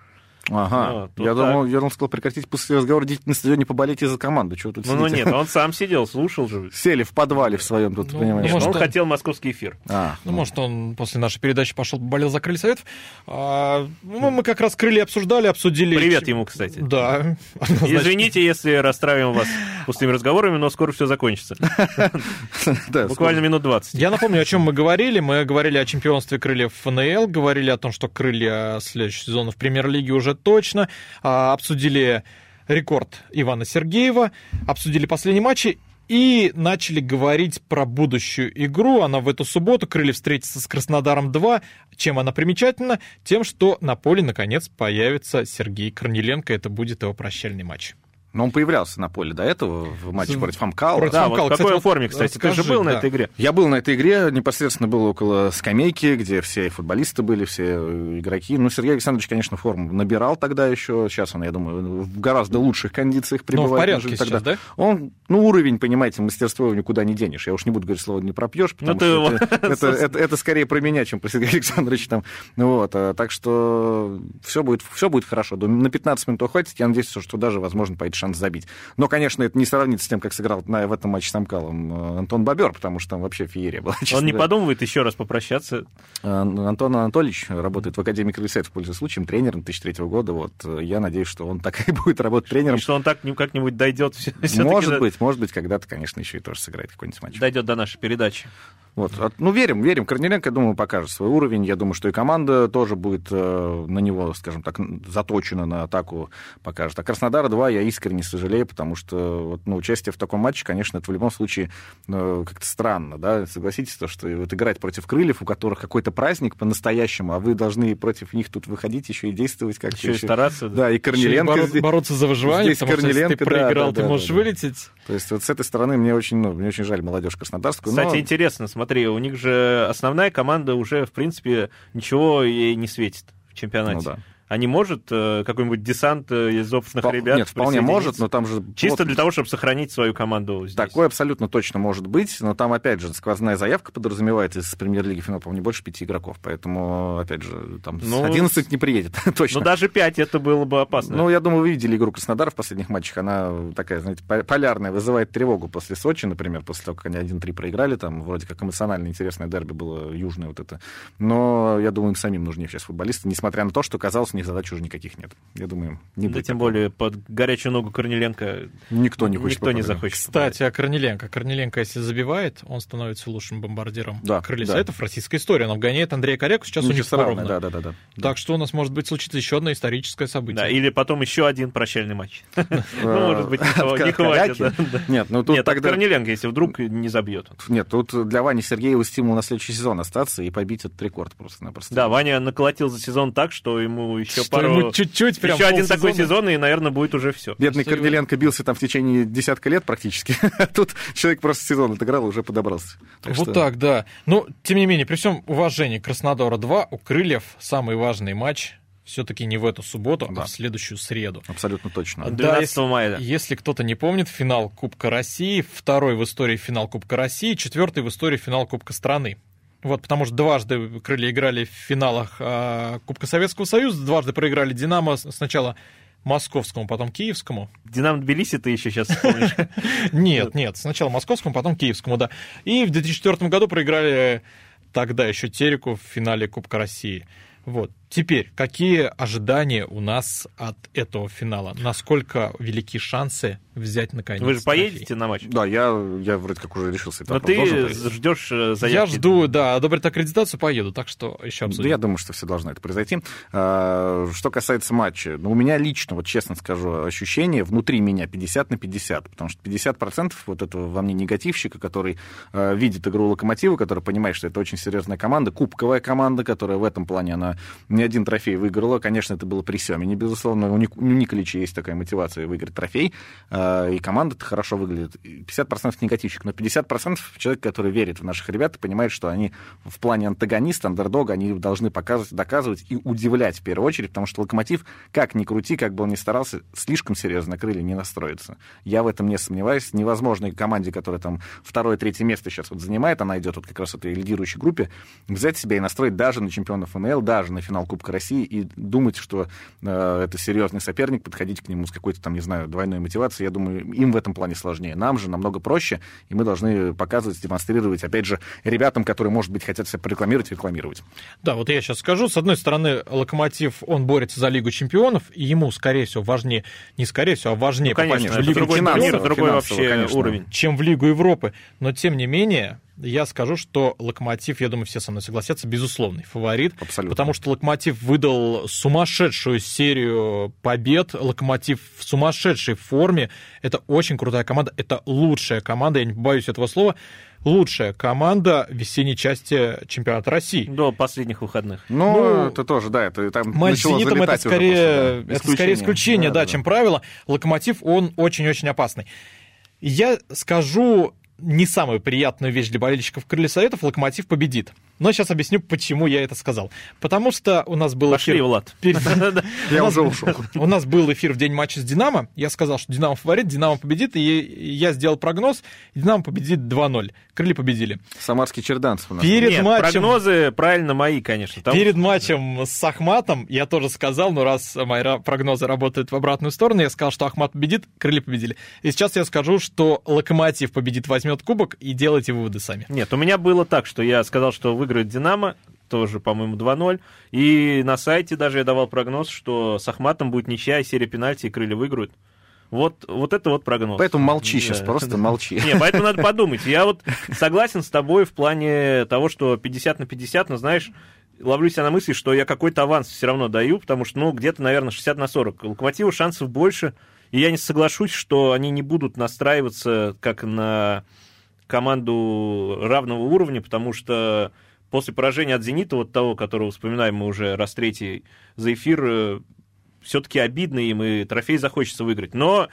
D: Ага.
B: Вот
D: я,
B: так.
D: думал, я думал, сказал, прекратить после разговора дети на стадионе поболеть из-за команды. Чего тут
B: Ну, ну нет, он сам сидел, слушал же.
D: Сели в подвале в своем тут,
C: Ну,
D: понимаешь?
B: Нет,
C: может,
B: он
C: он-
B: хотел московский эфир.
D: А,
C: Ну, может, он после нашей передачи пошел, болел за крылья советов. А, ну, мы как раз крылья обсуждали, обсудили.
B: Привет ему, кстати.
C: Да.
B: Извините, если расстраиваем вас пустыми разговорами, но скоро все закончится.
D: да,
B: Буквально минут 20.
C: Я напомню, о чем мы говорили. Мы говорили о чемпионстве крыльев ФНЛ, говорили о том, что крылья следующего сезона в премьер-лиге уже точно, а, обсудили рекорд Ивана Сергеева, обсудили последние матчи и начали говорить про будущую игру. Она в эту субботу. Крылья встретятся с Краснодаром 2. Чем она примечательна? Тем, что на поле, наконец, появится Сергей Корнеленко. Это будет его прощальный матч.
D: Но он появлялся на поле до этого в матче
C: С-
D: против Амкала.
C: против
B: Да,
C: Амкала.
B: вот в
C: Кстати,
B: какой
C: вот
B: форме, кстати? Ты же был на
C: да.
B: этой игре.
D: Я был на этой игре, непосредственно был около скамейки, где все футболисты были, все э, игроки. Ну, Сергей Александрович, конечно, форму набирал тогда еще. Сейчас он, я думаю, в гораздо лучших кондициях
C: Но
D: пребывает.
C: в порядке сейчас,
D: тогда.
C: да?
D: Он, ну, уровень, понимаете, мастерство его никуда не денешь. Я уж не буду говорить слово «не пропьешь», потому
B: Ну, ты
D: что
B: его-
D: это, это, это- это скорее про меня, чем про Сергея Александровича. Там. Ну, Вот, а, так что все будет, все будет хорошо. На 15 минут хватит, я надеюсь, что даже, возможно, появится шанс забить. Но, конечно, это не сравнится с тем, как сыграл на, в этом матче с Амкалом э, Антон Бобер, потому что там вообще феерия была.
B: Он не
D: говоря.
B: подумывает еще раз попрощаться.
D: А, Антон Анатольевич работает в Академии Крыльсетов, пользуясь случаем, тренером 2003 года. Вот, э, я надеюсь, что он так и будет работать тренером.
B: И что он так как-нибудь дойдет.
D: Может быть, может быть, когда-то, конечно, еще и тоже сыграет какой-нибудь матч.
B: Дойдет до нашей передачи.
D: Вот. От- Ну, верим, верим. Корнеленко, я думаю, покажет свой уровень. Я думаю, что и команда тоже будет э, на него, скажем так, заточена на атаку, покажет. А Краснодара 2 я искренне сожалею, потому что вот, ну, участие в таком матче, конечно, это в любом случае э, как-то странно, да, согласитесь, то, что вот играть против крыльев, у которых какой-то праздник по-настоящему, а вы должны против них тут выходить еще и действовать как-то.
B: Еще и стараться.
D: Да, и Корнеленко
C: Ещё и боро- бороться за выживание,
D: здесь
C: потому что если ты
D: Корниленко, да,
C: проиграл,
D: да,
C: ты
D: да,
C: можешь
D: да, да.
C: вылететь.
D: То есть вот с этой стороны мне очень, ну, мне очень жаль молодежь краснодарскую.
B: Кстати,
D: но-
B: интересно, смотри, у них же основная команда уже, в принципе, ничего ей не светит в чемпионате.
D: Ну да.
B: А не может э, какой-нибудь десант э, из опытных
D: Впол-
B: ребят
D: Нет, вполне может, но там же...
B: Чисто
D: вот-
B: для того, чтобы сохранить свою команду здесь.
D: Такое абсолютно точно может быть, но там, опять же, сквозная заявка подразумевается из премьер-лиги финала, по-моему, не больше пяти игроков, поэтому, опять же, там
B: Ну,
D: 11 не приедет, точно.
B: Ну, даже 5 это было бы опасно.
D: Ну, я думаю, вы видели игру Краснодара в последних матчах. Она такая, знаете, по- полярная, вызывает тревогу после Сочи, например, после того, как они 1-3 проиграли. Там вроде как эмоционально интересное дерби было южное вот это. Но я думаю, им самим нужнее сейчас футболисты, несмотря на то, что, казалось, них задач уже никаких нет. Я думаю, не
B: да
D: будет.
B: тем
D: такого.
B: более под горячую ногу Корнеленко
D: Никто не хочет
B: никто не
D: попадать.
B: захочет.
C: Кстати, о Корнеленко. Корнеленко, если забивает, он становится лучшим бомбардиром
D: Да,
C: крылья
D: да.
C: Советов. Российская история. Он обгоняет Андрея Коряку, сейчас у них поровну.
D: да, да, да, да.
C: Так что у нас может быть случиться еще одно историческое событие.
B: Да, или потом еще один прощальный матч. Ну, может быть, не хватит.
D: Нет, ну тут тогда...
B: Корнеленко, если вдруг не забьет.
D: Нет, тут для Вани Сергеева стимул на следующий сезон остаться и побить этот рекорд просто-напросто.
B: Да, Ваня наколотил за сезон так, что ему еще
C: Что
B: пару...
C: ему чуть-чуть прям
B: Еще один такой
C: полсезона.
B: сезон, и, наверное, будет уже все.
D: Бедный
C: Что
D: Корнеленко бился там в течение десятка лет практически. А Тут человек просто сезон отыграл и уже подобрался. Так
C: вот
D: что-
C: так, да. Но, тем не менее, при всем уважении к Краснодара-2, у Крыльев самый важный матч все-таки не в эту субботу,
D: Да.
C: а в следующую среду.
D: Абсолютно точно.
B: От
C: Да,
B: 12 мая.
C: Если кто-то не помнит, финал Кубка России, второй в истории финал Кубка России, четвертый в истории финал Кубка страны. Вот, потому что дважды крылья играли в финалах а, Кубка Советского Союза, дважды проиграли Динамо сначала московскому, потом киевскому.
B: Динамо Тбилиси ты еще сейчас вспомнишь.
C: Нет, нет, сначала московскому, потом киевскому, да. И в 2004 году проиграли тогда еще Тереку в финале Кубка России. Вот. Теперь, какие ожидания у нас от этого финала? Насколько велики шансы взять наконец
B: Вы же поедете на матч?
D: Да, я, я вроде как уже решился.
B: Но ты ждешь э,
C: Я
B: заявки.
C: жду, да, одобрить аккредитацию, поеду, так что еще
D: Да,
C: обсудим.
D: я думаю, что все должно это произойти. А, Что касается матча, ну, у меня лично, вот честно скажу, ощущение внутри меня 50 на 50, потому что 50% вот этого во мне негативщика, который э, видит игру Локомотива, который понимает, что это очень серьезная команда, кубковая команда, которая в этом плане, она не один трофей выиграла. Конечно, это было при Семене, безусловно. У, Ник- у Николича есть такая мотивация выиграть трофей, э, и команда хорошо выглядит. И 50% негативщик, но 50% человек, который верит в наших ребят, понимает, что они в плане антагониста, андердога, они должны показывать, доказывать и удивлять в первую очередь, потому что Локомотив, как ни крути, как бы он ни старался, слишком серьезно крылья не настроится. Я в этом не сомневаюсь. Невозможно команде, которая там второе, третье место сейчас вот занимает, она идет вот как раз в этой лидирующей группе, взять себя и настроить даже на чемпионов ФНЛ, даже на финал Кубка России и думать, что э, это серьезный соперник, подходить к нему с какой-то там, не знаю, двойной мотивацией, я думаю, им в этом плане сложнее. Нам же намного проще, и мы должны показывать, демонстрировать, опять же, ребятам, которые, может быть, хотят себя порекламировать, рекламировать.
C: Да, вот я сейчас скажу. С одной стороны, Локомотив, он борется за Лигу чемпионов, и ему, скорее всего, важнее, не скорее всего, а важнее
B: Ну, конечно,
C: попасть в Лигу
B: другой
C: чемпионов,
B: мир, другой вообще
D: конечно.
B: уровень.
C: чем в Лигу Европы. Но, тем не менее, я скажу, что Локомотив, я думаю, все со мной согласятся, безусловный фаворит.
D: Абсолютно.
C: Потому что Локомотив выдал сумасшедшую серию побед. Локомотив в сумасшедшей форме. Это очень крутая команда. Это лучшая команда, я не побоюсь этого слова. Лучшая команда весенней части чемпионата России.
B: До последних выходных.
D: Ну,
C: Ну,
D: это тоже, да, это там
C: Матч
D: начало
C: «Зенитом» это скорее,
D: просто, да.
C: это скорее исключение, да, чем правило. Локомотив, он очень-очень опасный. Я скажу не самую приятную вещь для болельщиков Крылья Советов, Локомотив победит. Но сейчас объясню, почему я это сказал. Потому что у нас был
B: Пошли,
C: эфир...
B: Влад.
D: Я
C: у нас-
D: уже ушел.
C: У нас был эфир в день матча с «Динамо». Я сказал, что «Динамо» фаворит, «Динамо» победит, и я сделал прогноз. «Динамо» победит 2-0. Крылья победили.
D: Самарский черданцев у нас.
C: Перед матчем...
B: прогнозы правильно мои, конечно.
C: Перед матчем с Ахматом я тоже сказал, но раз мои прогнозы работают в обратную сторону, я сказал, что Ахмат победит, крылья победили. И сейчас я скажу, что Локомотив победит, возьмет кубок, и делайте выводы сами.
B: Нет, у меня было так, что я сказал, что выиграет «Динамо», тоже, по-моему, 2-0. И на сайте даже я давал прогноз, что с Ахматом будет ничья, и серия пенальти, и крылья выиграют. Вот, вот это вот прогноз.
D: Поэтому молчи сейчас,
B: Да.
D: просто молчи.
B: Не, поэтому надо подумать. Я вот согласен с тобой в плане того, что 50 на 50, но знаешь, ловлю себя на мысли, что я какой-то аванс все равно даю, потому что, ну, где-то, наверное, 60 на 40. У Локомотива шансов больше, и я не соглашусь, что они не будут настраиваться как на команду равного уровня, потому что после поражения от «Зенита», вот того, которого вспоминаем мы уже раз третий за эфир, все-таки обидно им, и трофей захочется выиграть. Но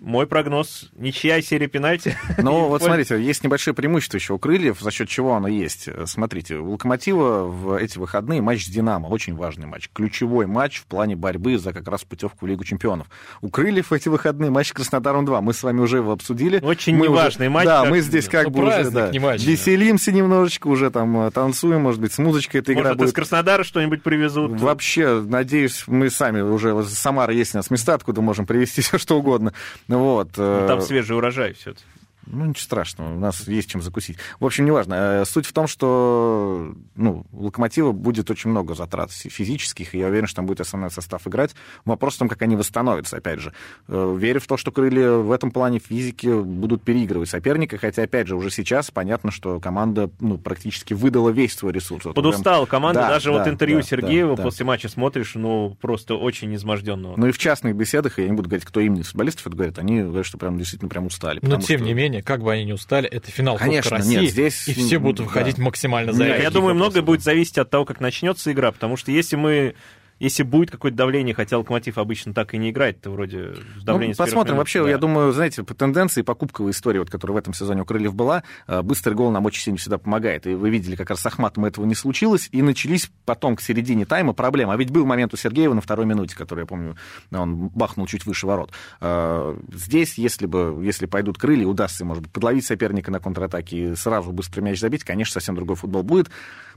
B: мой прогноз – ничья серия пенальти.
D: Ну, вот смотрите, есть небольшое преимущество еще у крыльев, за счет чего оно есть. Смотрите, у Локомотива в эти выходные матч с Динамо, очень важный матч, ключевой матч в плане борьбы за как раз путевку в Лигу чемпионов. У крыльев в эти выходные матч с Краснодаром 2. Мы с вами уже его обсудили.
B: Очень
D: мы
B: неважный
D: уже,
B: матч,
D: Да,
B: как-
D: мы здесь как
C: ну,
D: бы уже
C: праздник,
D: да,
C: не матч, да.
D: веселимся немножечко, уже там э, танцуем, может быть, с музычкой эта игра
B: Может,
D: будет.
B: из Краснодара что-нибудь привезут.
D: Вообще, надеюсь, мы сами уже Самара есть у нас места, откуда можем привезти все что угодно. Вот. э,
B: Там свежий урожай все-таки.
D: Ну, ничего страшного, у нас есть чем закусить. В общем, неважно. Э, Суть в том, что ну, у Локомотива будет очень много затрат фи- физических, и я уверен, что там будет основной состав играть. Вопрос в том, как они восстановятся, опять же. Э, Верю в то, что крылья в этом плане физики будут переигрывать соперника, хотя, опять же, уже сейчас понятно, что команда ну, практически выдала весь свой ресурс. Вот прям-
B: Подустала команда,
D: Да,
B: даже вот
D: да,
B: интервью
D: да,
B: Сергеева
D: да, да.
B: после матча смотришь, ну, просто очень изможденного.
D: Ну и в частных беседах, я не буду говорить, кто именно футболистов это говорит, они говорят, что прям действительно прям устали.
C: Но тем
D: что-
C: не менее, как бы они ни устали, это финал
D: Конечно,
C: Кубка России,
D: нет, здесь-
C: и все будут
D: да.
C: выходить максимально
D: Не,
C: за
B: Я думаю, многое будет зависеть от того, как начнется игра, потому что если мы если будет какое-то давление, хотя Локомотив обычно так и не играет, то вроде давление
D: Ну, посмотрим.
B: минут,
D: Вообще,
B: да.
D: я думаю, знаете, по тенденции, по кубковой истории, вот, которая в этом сезоне у Крыльев была, э, быстрый гол нам очень сильно всегда помогает. И вы видели, как раз с Ахматом этого не случилось, и начались потом к середине тайма проблемы. А ведь был момент у Сергеева на второй минуте, который, я помню, он бахнул чуть выше ворот. Э, Здесь, если бы, если пойдут крылья, удастся, может быть, подловить соперника на контратаке и сразу быстро мяч забить, конечно, совсем другой футбол будет.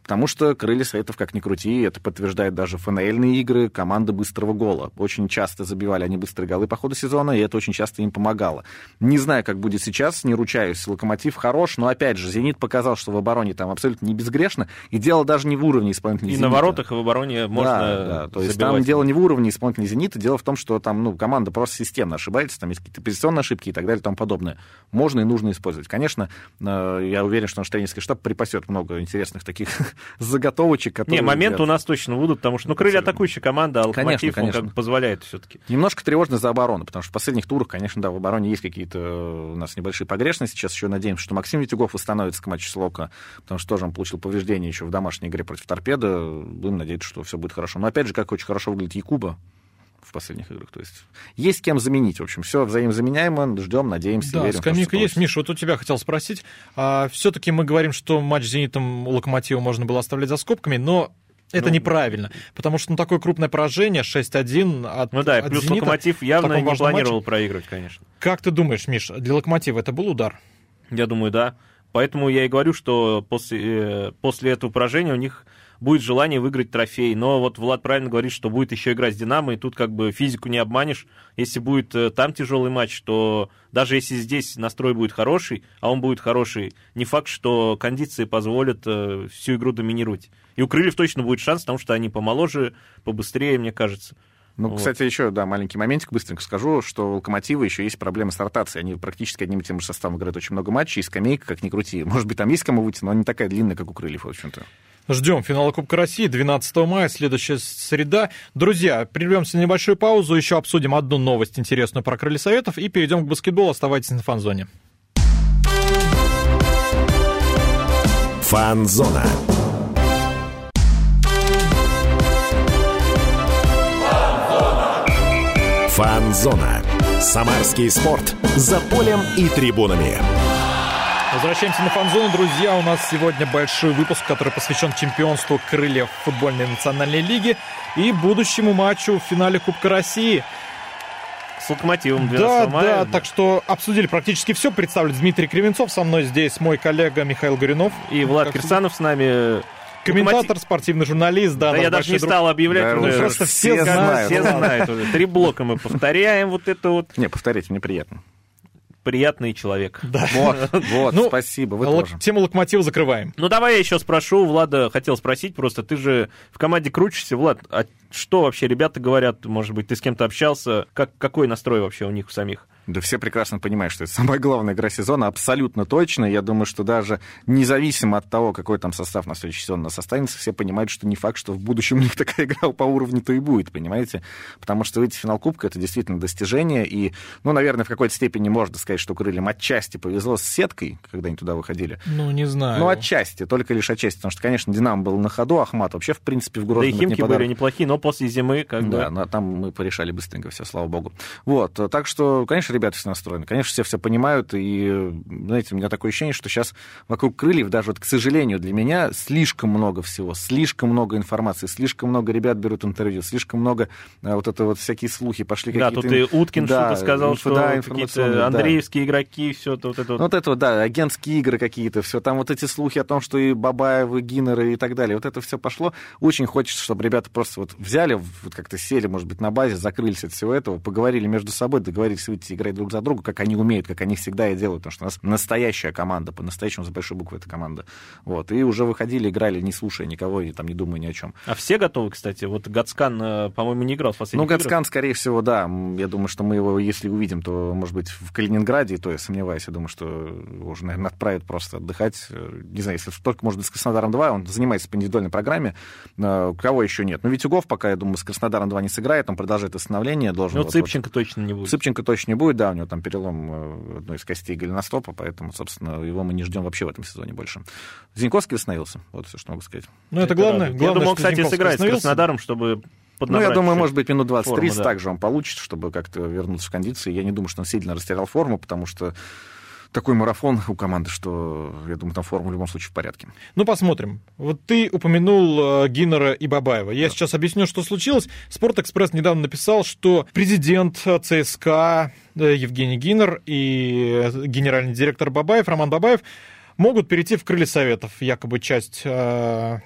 D: Потому что крылья Советов, как ни крути, это подтверждает даже ФНЛные игры, команда быстрого гола. Очень часто забивали они быстрые голы по ходу сезона, и это очень часто им помогало. Не знаю, как будет сейчас, не ручаюсь. Локомотив хорош, но опять же, Зенит показал, что в обороне там абсолютно не безгрешно, и дело даже не в уровне исполнителей
B: И
D: «Зенита».
B: на воротах, и в обороне можно
D: Да, да. То есть
B: забивать.
D: там дело не в уровне исполнителей «Зенита», дело в том, что там ну, команда просто системно ошибается, там есть какие-то позиционные ошибки и так далее и тому подобное. Можно и нужно использовать. Конечно, э, я уверен, что наш тренерский штаб припасет много интересных таких заготовочек, которые...
B: Не, моменты у нас точно будут, потому что, ну, крылья атакующая команда, а
D: Конечно,
B: Локомотив, он
D: конечно.
B: как бы позволяет все-таки.
D: Немножко тревожно за оборону, потому что в последних турах, конечно, да, в обороне есть какие-то э, у нас небольшие погрешности. Сейчас еще надеемся, что Максим Витюгов восстановится к матчу с Лока, потому что тоже он получил повреждение еще в домашней игре против Торпеда. Будем надеяться, что все будет хорошо. Но опять же, как очень хорошо выглядит Якуба в последних играх. То есть есть кем заменить. В общем, все взаимозаменяемо, ждем, надеемся,
C: Да,
D: верим.
C: скамейка есть. Миша, вот у тебя хотел спросить. А, все-таки мы говорим, что матч с «Зенитом» «Локомотива» можно было оставлять за скобками, но это
B: Ну,
C: неправильно, потому что ну, такое крупное поражение 6-1 от
B: Ну да, и
C: от
B: плюс
C: «Зенита»
B: Локомотив явно не планировал
C: матче.
B: проигрывать, конечно.
C: Как ты думаешь, Миш, для «Локомотива» это был удар?
B: Я думаю, да. Поэтому я и говорю, что после, э, после этого поражения у них будет желание выиграть трофей. Но вот Влад правильно говорит, что будет еще играть с Динамо, и тут как бы физику не обманешь. Если будет э, там тяжелый матч, то даже если здесь настрой будет хороший, а он будет хороший, не факт, что кондиции позволят э, всю игру доминировать. И у Крыльев точно будет шанс, потому что они помоложе, побыстрее, мне кажется.
D: Ну,
B: Вот.
D: кстати, еще, да, маленький моментик, быстренько скажу, что у Локомотива еще есть проблемы с ротацией. Они практически одним и тем же составом играют очень много матчей, и скамейка, как ни крути. Может быть, там есть кому выйти, но она не такая длинная, как у Крыльев, в общем-то.
C: Ждем финала Кубка России 12 мая, следующая среда. Друзья, прервемся на небольшую паузу, еще обсудим одну новость интересную про крылья советов и перейдем к баскетболу. Оставайтесь на фан-зоне.
A: Фанзона. Фанзона. Самарский спорт. За полем и трибунами.
C: Возвращаемся на фан-зону, друзья. У нас сегодня большой выпуск, который посвящен чемпионству крыльев футбольной национальной лиги и будущему матчу в финале Кубка России.
B: С Локомотивом 12
C: Да,
B: мая.
C: да, так что обсудили практически все. Представлю Дмитрий Кривенцов, со мной здесь мой коллега Михаил Горюнов.
B: И Влад
C: Как
B: Кирсанов с нами.
C: Комментатор, спортивный журналист, да.
B: Да, я даже не
C: друг.
B: стал объявлять.
D: Да.
C: Ну, просто все знают.
B: Все знают уже. Три блока мы повторяем. Вот это вот
D: Не, повторите, мне приятно.
B: Приятный человек.
D: Вот, вот,
C: Ну,
D: спасибо, вы
C: Лок-
D: тоже.
C: Тему локомотива закрываем.
B: Ну, давай я еще спрошу. Влада хотел спросить просто. Ты же в команде крутишься. Влад, а что вообще ребята говорят? Может быть, ты с кем-то общался? Как, какой настрой вообще у них у самих?
D: Да все прекрасно понимают, что это самая главная игра сезона, абсолютно точно. Я думаю, что даже независимо от того, какой там состав на следующий сезон у нас останется, все понимают, что не факт, что в будущем у них такая игра по уровню-то и будет, понимаете? Потому что выйти в финал Кубка — это действительно достижение. И, ну, наверное, в какой-то степени можно сказать, что крыльям отчасти повезло с сеткой, когда они туда выходили.
C: Ну, не знаю.
D: Ну, отчасти, только лишь отчасти. Потому что, конечно, Динамо был на ходу, Ахмат вообще, в принципе, в
B: Да
D: Грозном
B: и
D: это
B: Химки
D: не
B: были неплохие, но после зимы как
D: Да,
B: бы...
D: но там мы порешали быстренько все, слава богу. Вот, так что, конечно, ребята все настроены. Конечно, все все понимают, и, знаете, у меня такое ощущение, что сейчас вокруг крыльев, даже вот, к сожалению, для меня слишком много всего, слишком много информации, слишком много ребят берут интервью, слишком много э, вот это вот всякие слухи пошли
B: Да,
D: какие-то...
B: тут и Уткин
D: Да,
B: что-то сказал,
D: инфо-
B: что
D: да,
B: какие-то
D: информационные, да.
B: андреевские игроки, все это вот это вот.
D: Ну, Вот это вот, да, агентские игры какие-то, все там вот эти слухи о том, что и Бабаевы, Гиннеры и так далее, вот это все пошло. Очень хочется, чтобы ребята просто вот взяли, вот как-то сели, может быть, на базе, закрылись от всего этого, поговорили между собой, договорились выйти играть друг за друга, как они умеют, как они всегда и делают, потому что у нас настоящая команда, по-настоящему с большой буквы эта команда. Вот, и уже выходили, играли, не слушая никого и там не думая ни о чем.
B: А все готовы, кстати? Вот Гацкан, э, по-моему, не играл в
D: Ну,
B: последних играх.
D: Гацкан, скорее всего, да. Я думаю, что мы его, если увидим, то, может быть, в Калининграде, то я сомневаюсь. Я думаю, что его уже, наверное, отправят просто отдыхать. Э, Не знаю, если только, может быть, с Краснодаром 2, он занимается по индивидуальной программе. Э, Кого еще нет? Ну, Витюгов пока, я думаю, с Краснодаром 2 не сыграет, он продолжает восстановление. Должен
B: Ну,
D: вот-
B: Цыпченко точно не будет.
D: Цыпченко точно не будет, да, у него там перелом э, одной из костей голеностопа, поэтому, собственно, его мы не ждем вообще в этом сезоне больше. Зиньковский восстановился, вот все, что могу сказать.
C: Ну, это главное.
B: Я
C: главное,
B: думаю, он,
C: что
B: кстати,
C: Зиньковский
B: сыграет с. Краснодаром, чтобы
D: Ну, я думаю, может быть, минут 20-30
B: форму, да.
D: также он получит, чтобы как-то вернуться в кондиции. Я не думаю, что он сильно растерял форму, потому что такой марафон у команды, что, я думаю, там форма в любом случае в порядке.
C: Ну, посмотрим. Вот ты упомянул э, Гиннера и Бабаева. Я сейчас объясню, что случилось. Спортэкспресс недавно написал, что президент ЦСКА э, Евгений Гиннер и э, генеральный директор Бабаев, Роман Бабаев, могут перейти в крылья советов. Якобы часть э, э,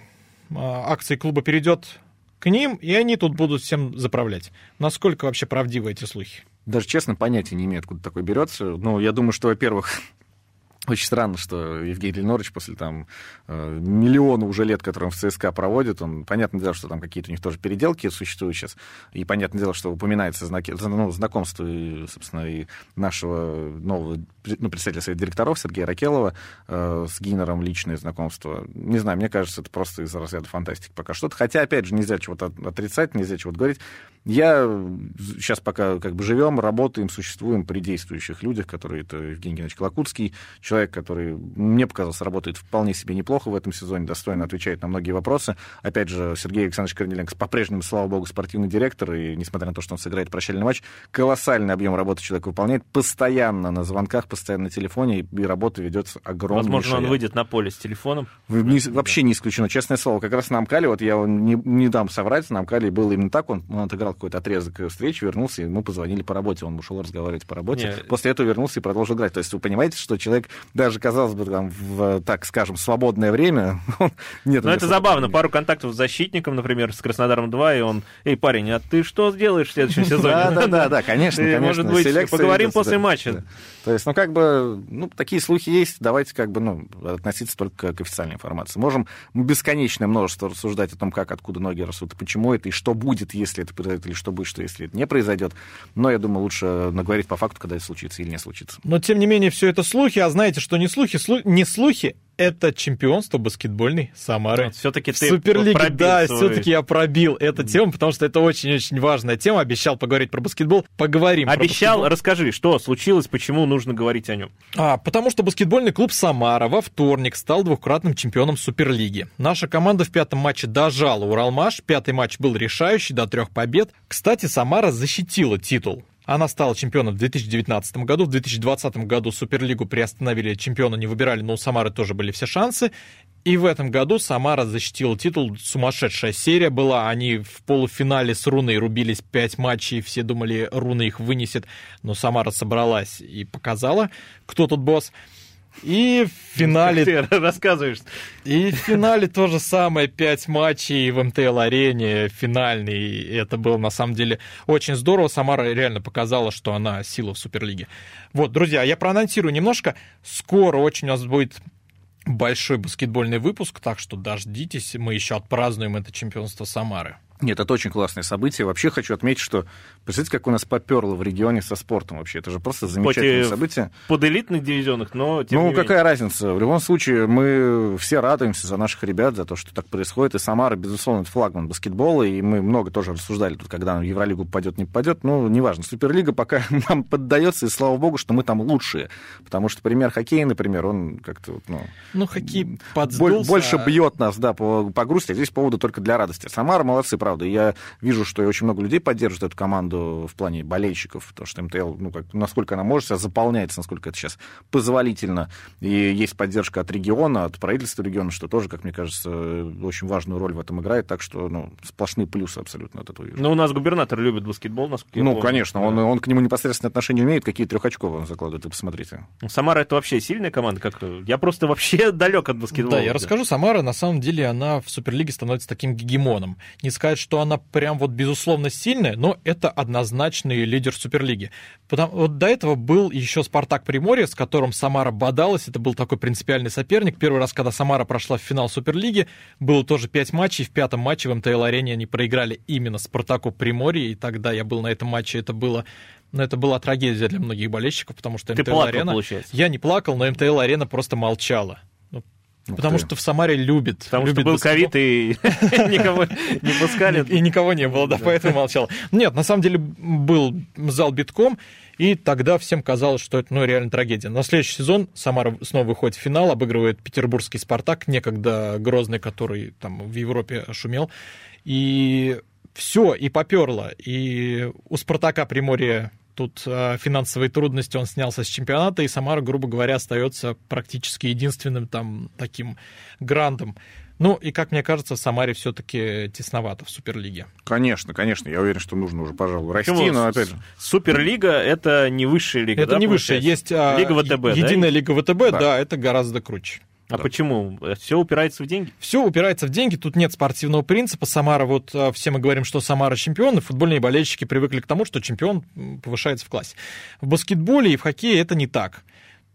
C: акций клуба перейдет к ним, и они тут будут всем заправлять. Насколько вообще правдивы эти слухи?
D: Даже, честно, понятия не имею, откуда такой берется. Ну, я думаю, что, во-первых, очень странно, что Евгений Ленорович после там э, миллиона уже лет, которые он в ЦСКА проводит, он, понятное дело, что там какие-то у них тоже переделки существуют сейчас, и понятное дело, что упоминается знаки, ну, знакомство, собственно, и нашего нового ну, председателя совета директоров Сергея Ракелова э, с Гиннером личное знакомство. Не знаю, мне кажется, это просто из разряда фантастики пока что-то. Хотя, опять же, нельзя чего-то от- отрицать, нельзя чего-то говорить. Я сейчас пока как бы живем, работаем, существуем при действующих людях, которые это Евгений Геннадьевич Колокутский, человек, который, мне показалось, работает вполне себе неплохо в этом сезоне, достойно отвечает на многие вопросы. Опять же, Сергей Александрович Корнеленко по-прежнему, слава богу, спортивный директор, и несмотря на то, что он сыграет прощальный матч, колоссальный объем работы человек выполняет, постоянно на звонках, постоянно на телефоне, и работа ведется огромная.
B: Возможно, он выйдет на поле с телефоном.
D: Не- вообще не исключено, честное слово. Как раз на Амкале, вот я не, не дам соврать, на Амкале было именно так, он, он отыграл какой-то отрезок встречи, вернулся, и ему позвонили по работе, он ушел разговаривать по работе.
B: Не.
D: После этого вернулся и продолжил играть. То есть вы понимаете, что человек даже, казалось бы, там, в, так скажем, свободное время.
B: Нет, Но это забавно. Пару контактов с защитником, например, с Краснодаром 2, и он, эй, парень, а ты что сделаешь в следующем сезоне?
D: Да, да, да, да, конечно, конечно.
B: Может быть, поговорим после матча.
D: То есть, ну, как бы, ну, такие слухи есть, давайте, как бы, ну, относиться только к официальной информации. Можем бесконечное множество рассуждать о том, как, откуда ноги растут, и почему это, и что будет, если это произойдет, или что будет, что если это не произойдет. Но я думаю, лучше наговорить по факту, когда это случится или не случится.
C: Но, тем не менее, все это слухи, а знаете, что не слухи, слу... не слухи, это чемпионство баскетбольной Самары. Вот,
B: все-таки ты
C: Суперлиги, да, свой... все-таки я пробил эту тему, потому что это очень-очень важная тема. Обещал поговорить про баскетбол. Поговорим.
B: Обещал, про расскажи, что случилось, почему нужно говорить о нем.
C: А, потому что баскетбольный клуб Самара во вторник стал двукратным чемпионом Суперлиги. Наша команда в пятом матче дожала Уралмаш. Пятый матч был решающий до трех побед. Кстати, Самара защитила титул. Она стала чемпионом в 2019 году. В 2020 году Суперлигу приостановили, чемпиона не выбирали, но у Самары тоже были все шансы. И в этом году Самара защитила титул. Сумасшедшая серия была. Они в полуфинале с Руной рубились пять матчей. Все думали, Руна их вынесет. Но Самара собралась и показала, кто тут босс. И в финале...
B: Ты рассказываешь.
C: И в финале то же самое, пять матчей в МТЛ-арене, финальный. Это было, на самом деле, очень здорово. Самара реально показала, что она сила в Суперлиге. Вот, друзья, я проанонсирую немножко. Скоро очень у нас будет большой баскетбольный выпуск, так что дождитесь, мы еще отпразднуем это чемпионство Самары.
D: Нет, это очень классное событие. Вообще хочу отметить, что представляете, как у нас поперло в регионе со спортом вообще. Это же просто замечательное Хоть событие.
B: Под элитных дивизионах, но
D: тем Ну, какая менее. разница? В любом случае, мы все радуемся за наших ребят, за то, что так происходит. И Самара, безусловно, это флагман баскетбола. И мы много тоже рассуждали тут, когда в Евролигу попадет, не попадет. Ну, неважно. Суперлига пока нам поддается, и слава богу, что мы там лучшие. Потому что пример хоккея, например, он как-то, ну...
C: Ну, хоккей подсдулся.
D: Больше бьет нас, да, по, по грусти. А здесь поводу только для радости. Самара молодцы, правда. Я вижу, что очень много людей поддерживают эту команду в плане болельщиков, потому что МТЛ, ну, как, насколько она может, себя заполняется, насколько это сейчас позволительно. И есть поддержка от региона, от правительства региона, что тоже, как мне кажется, очень важную роль в этом играет. Так что, ну, сплошные плюсы абсолютно от этого вижу.
B: Ну, у нас губернатор любит баскетбол, насколько
D: Ну, конечно, да. он, он к нему непосредственно отношения имеет, какие трехочковые он закладывает, вы посмотрите.
B: Самара это вообще сильная команда, как я просто вообще далек от баскетбола.
C: Да, я расскажу, Самара, на самом деле, она в Суперлиге становится таким гегемоном. Не сказать, что она прям вот безусловно сильная, но это однозначный лидер Суперлиги. Потому, вот до этого был еще Спартак Приморье, с которым Самара бодалась, это был такой принципиальный соперник. Первый раз, когда Самара прошла в финал Суперлиги, было тоже пять матчей, в пятом матче в МТЛ-арене они проиграли именно Спартаку Приморье, и тогда я был на этом матче, это было но это была трагедия для многих болельщиков, потому что МТЛ-арена... Я не плакал, но МТЛ-арена просто молчала. Потому что в Самаре любит.
B: Потому
C: любит
B: что был ковид и никого не пускали.
C: И никого не было, да, поэтому молчал. Нет, на самом деле был зал битком, и тогда всем казалось, что это ну, реально трагедия. На следующий сезон Самара снова выходит в финал, обыгрывает петербургский «Спартак», некогда грозный, который там в Европе шумел. И все, и поперло. И у «Спартака» Приморье тут э, финансовые трудности, он снялся с чемпионата, и Самара, грубо говоря, остается практически единственным там таким грандом. Ну, и, как мне кажется, Самаре все-таки тесновато в Суперлиге.
D: Конечно, конечно. Я уверен, что нужно уже, пожалуй, расти, Почему? но опять же...
B: Суперлига — это не высшая лига,
C: Это
B: да,
C: не высшая. Есть а, Лига ВТБ, Единая да? Лига ВТБ, да. да, это гораздо круче.
B: А да. почему? Все упирается в деньги?
C: Все упирается в деньги, тут нет спортивного принципа. Самара, вот а, все мы говорим, что Самара чемпион, и футбольные болельщики привыкли к тому, что чемпион повышается в классе. В баскетболе и в хоккее это не так.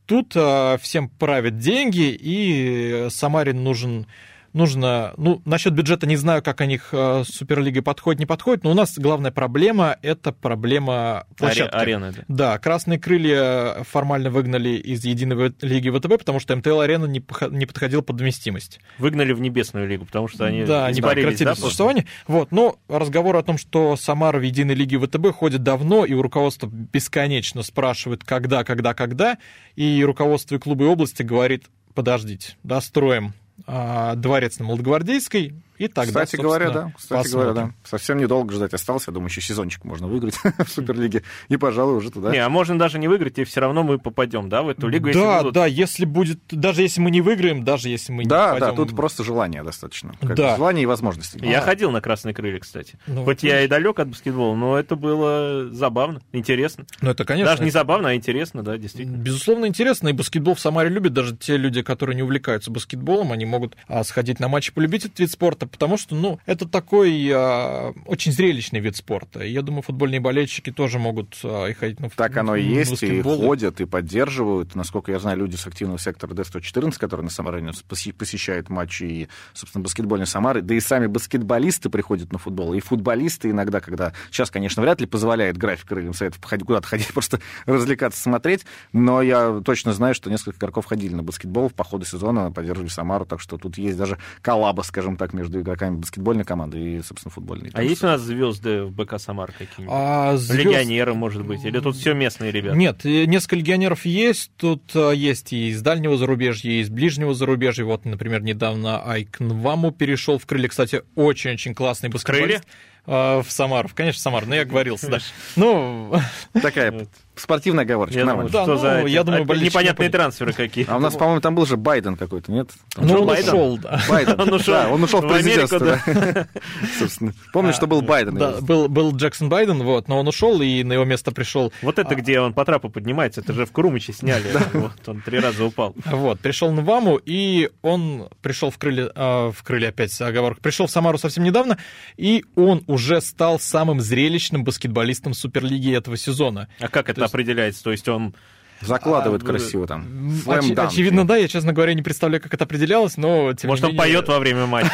C: Тут а, всем правят деньги, и Самаре нужен нужно... Ну, насчет бюджета не знаю, как они э, с Суперлигой подходят, не подходят, но у нас главная проблема — это проблема площадки.
B: Арены, да.
C: Да, красные крылья формально выгнали из единой лиги ВТБ, потому что МТЛ-арена не, не подходила под вместимость.
B: Выгнали в небесную лигу, потому что они
C: Да, они прекратили да, существование. Вот, но разговор о том, что Самара в единой лиге ВТБ ходит давно, и руководство бесконечно спрашивает, когда, когда, когда, и руководство и клубы области говорит, подождите, достроим дворец на Молодогвардейской, И тогда,
D: Кстати говоря, да. Кстати говоря,
C: посмотрим.
D: да. Совсем недолго ждать осталось. Я думаю, еще сезончик можно выиграть в Суперлиге. И, пожалуй, уже туда.
B: Не, а можно даже не выиграть, и все равно мы попадем, да, в эту лигу, если
C: Да,
B: будут-
C: да, если будет, даже если мы не выиграем, даже если мы не
D: Да, да,
C: попадем-
D: тут просто желание достаточно. Как
C: Да.
D: Желание и возможности.
B: Я ходил на красные крылья, кстати.
C: Ну,
B: Хоть я и далек от баскетбола, но это было забавно, интересно.
C: Ну, это, конечно,
B: Даже не забавно, а интересно, да, действительно.
C: Безусловно, интересно, и баскетбол в Самаре любят. Даже те люди, которые не увлекаются баскетболом, они могут а, сходить на матч и полюбить этот вид спорта, потому что, ну, это такой а, очень зрелищный вид спорта. Я думаю, футбольные болельщики тоже могут а, и ходить на фут-
D: Так оно и есть, и ходят, и поддерживают. Насколько я знаю, люди с активного сектора D114, которые на Самаре посещают матчи и, собственно, баскетбольной Самары, да и сами баскетболисты приходят на футбол, и футболисты иногда, когда... Сейчас, конечно, вряд ли позволяет график крыльям советов куда-то ходить, просто развлекаться, смотреть, но я точно знаю, что несколько игроков ходили на баскетбол в по ходу сезона, поддерживали Самару, так что тут есть даже коллаба, скажем так, между игроками баскетбольной команды и, собственно, футбольной.
B: А есть у нас звезды в БК Самар какие-нибудь?
C: А, звезд-
B: Легионеры, может быть? Или тут все местные ребята?
C: Нет, несколько легионеров есть. Тут э, есть и из дальнего зарубежья, и из ближнего зарубежья. Вот, например, недавно Айкнваму перешел в крылья. Кстати, очень-очень классный баскетболист. Э, В Самару. Конечно, в Самару, но я говорился, да. Ну,
D: Такая спортивная оговорочка,
B: Я
D: нормально.
B: думаю,
C: Да,
B: что
C: ну,
B: за
C: я думаю,
B: а, непонятные
C: не
B: трансферы какие.
D: А у нас, по-моему, там был же Байден какой-то, нет?
C: Ну он ушел, да.
D: Байден.
B: Он ушел
D: Да, он ушел в президентство. да. Собственно. Помню, что был Байден.
C: Да, был, был Джексон Байден, вот, но он ушел, и на его место пришел
B: Вот это где он по трапу поднимается, это же в Крумыче сняли. Вот, он три раза упал.
C: Вот, пришел Нваму, и он пришел в крылья, а, в крылья опять оговорка, пришел в Самару совсем недавно, и он уже стал самым зрелищным баскетболистом Суперлиги этого сезона.
B: А как это
C: есть-
B: определяется? То есть он...
D: Закладывает
B: А,
D: красиво там.
C: Оч- очевидно, да, я, честно говоря, не представляю, как это определялось, но тем
B: Может,
C: не
B: он
C: менее-
B: поет во время матча?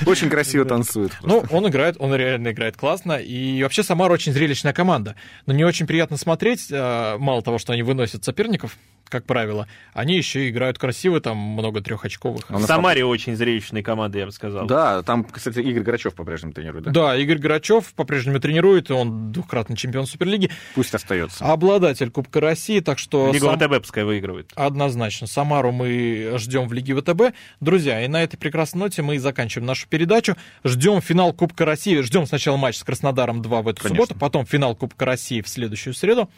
D: Очень красиво танцует.
C: Ну, он играет, он реально играет классно. И вообще Самара очень зрелищная команда. Но не очень приятно смотреть. э, Мало того, что они выносят соперников, как правило, они еще и играют красиво, там много трехочковых.
D: А
B: В Самаре очень зрелищные команды, я бы сказал.
D: Да, там, кстати, Игорь Грачев по-прежнему тренирует, да?
C: Да, Игорь Грачев по-прежнему тренирует, он двукратный чемпион Суперлиги,
D: Пусть остается.
C: обладатель Кубка России, так что
B: Лигу
C: сам-
B: ВТБ пускай выигрывает.
C: однозначно Самару мы ждем в Лиге ВТБ. Друзья, и на этой прекрасной ноте мы заканчиваем нашу передачу. Ждем финал Кубка России, ждем сначала матч с Краснодаром 2 в эту
D: Конечно.
C: субботу, потом финал Кубка России в следующую среду.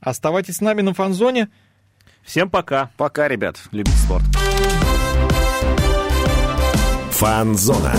C: Оставайтесь с нами на фанзоне.
B: Всем пока.
D: Пока, ребят, любите спорт.
A: Фанзона.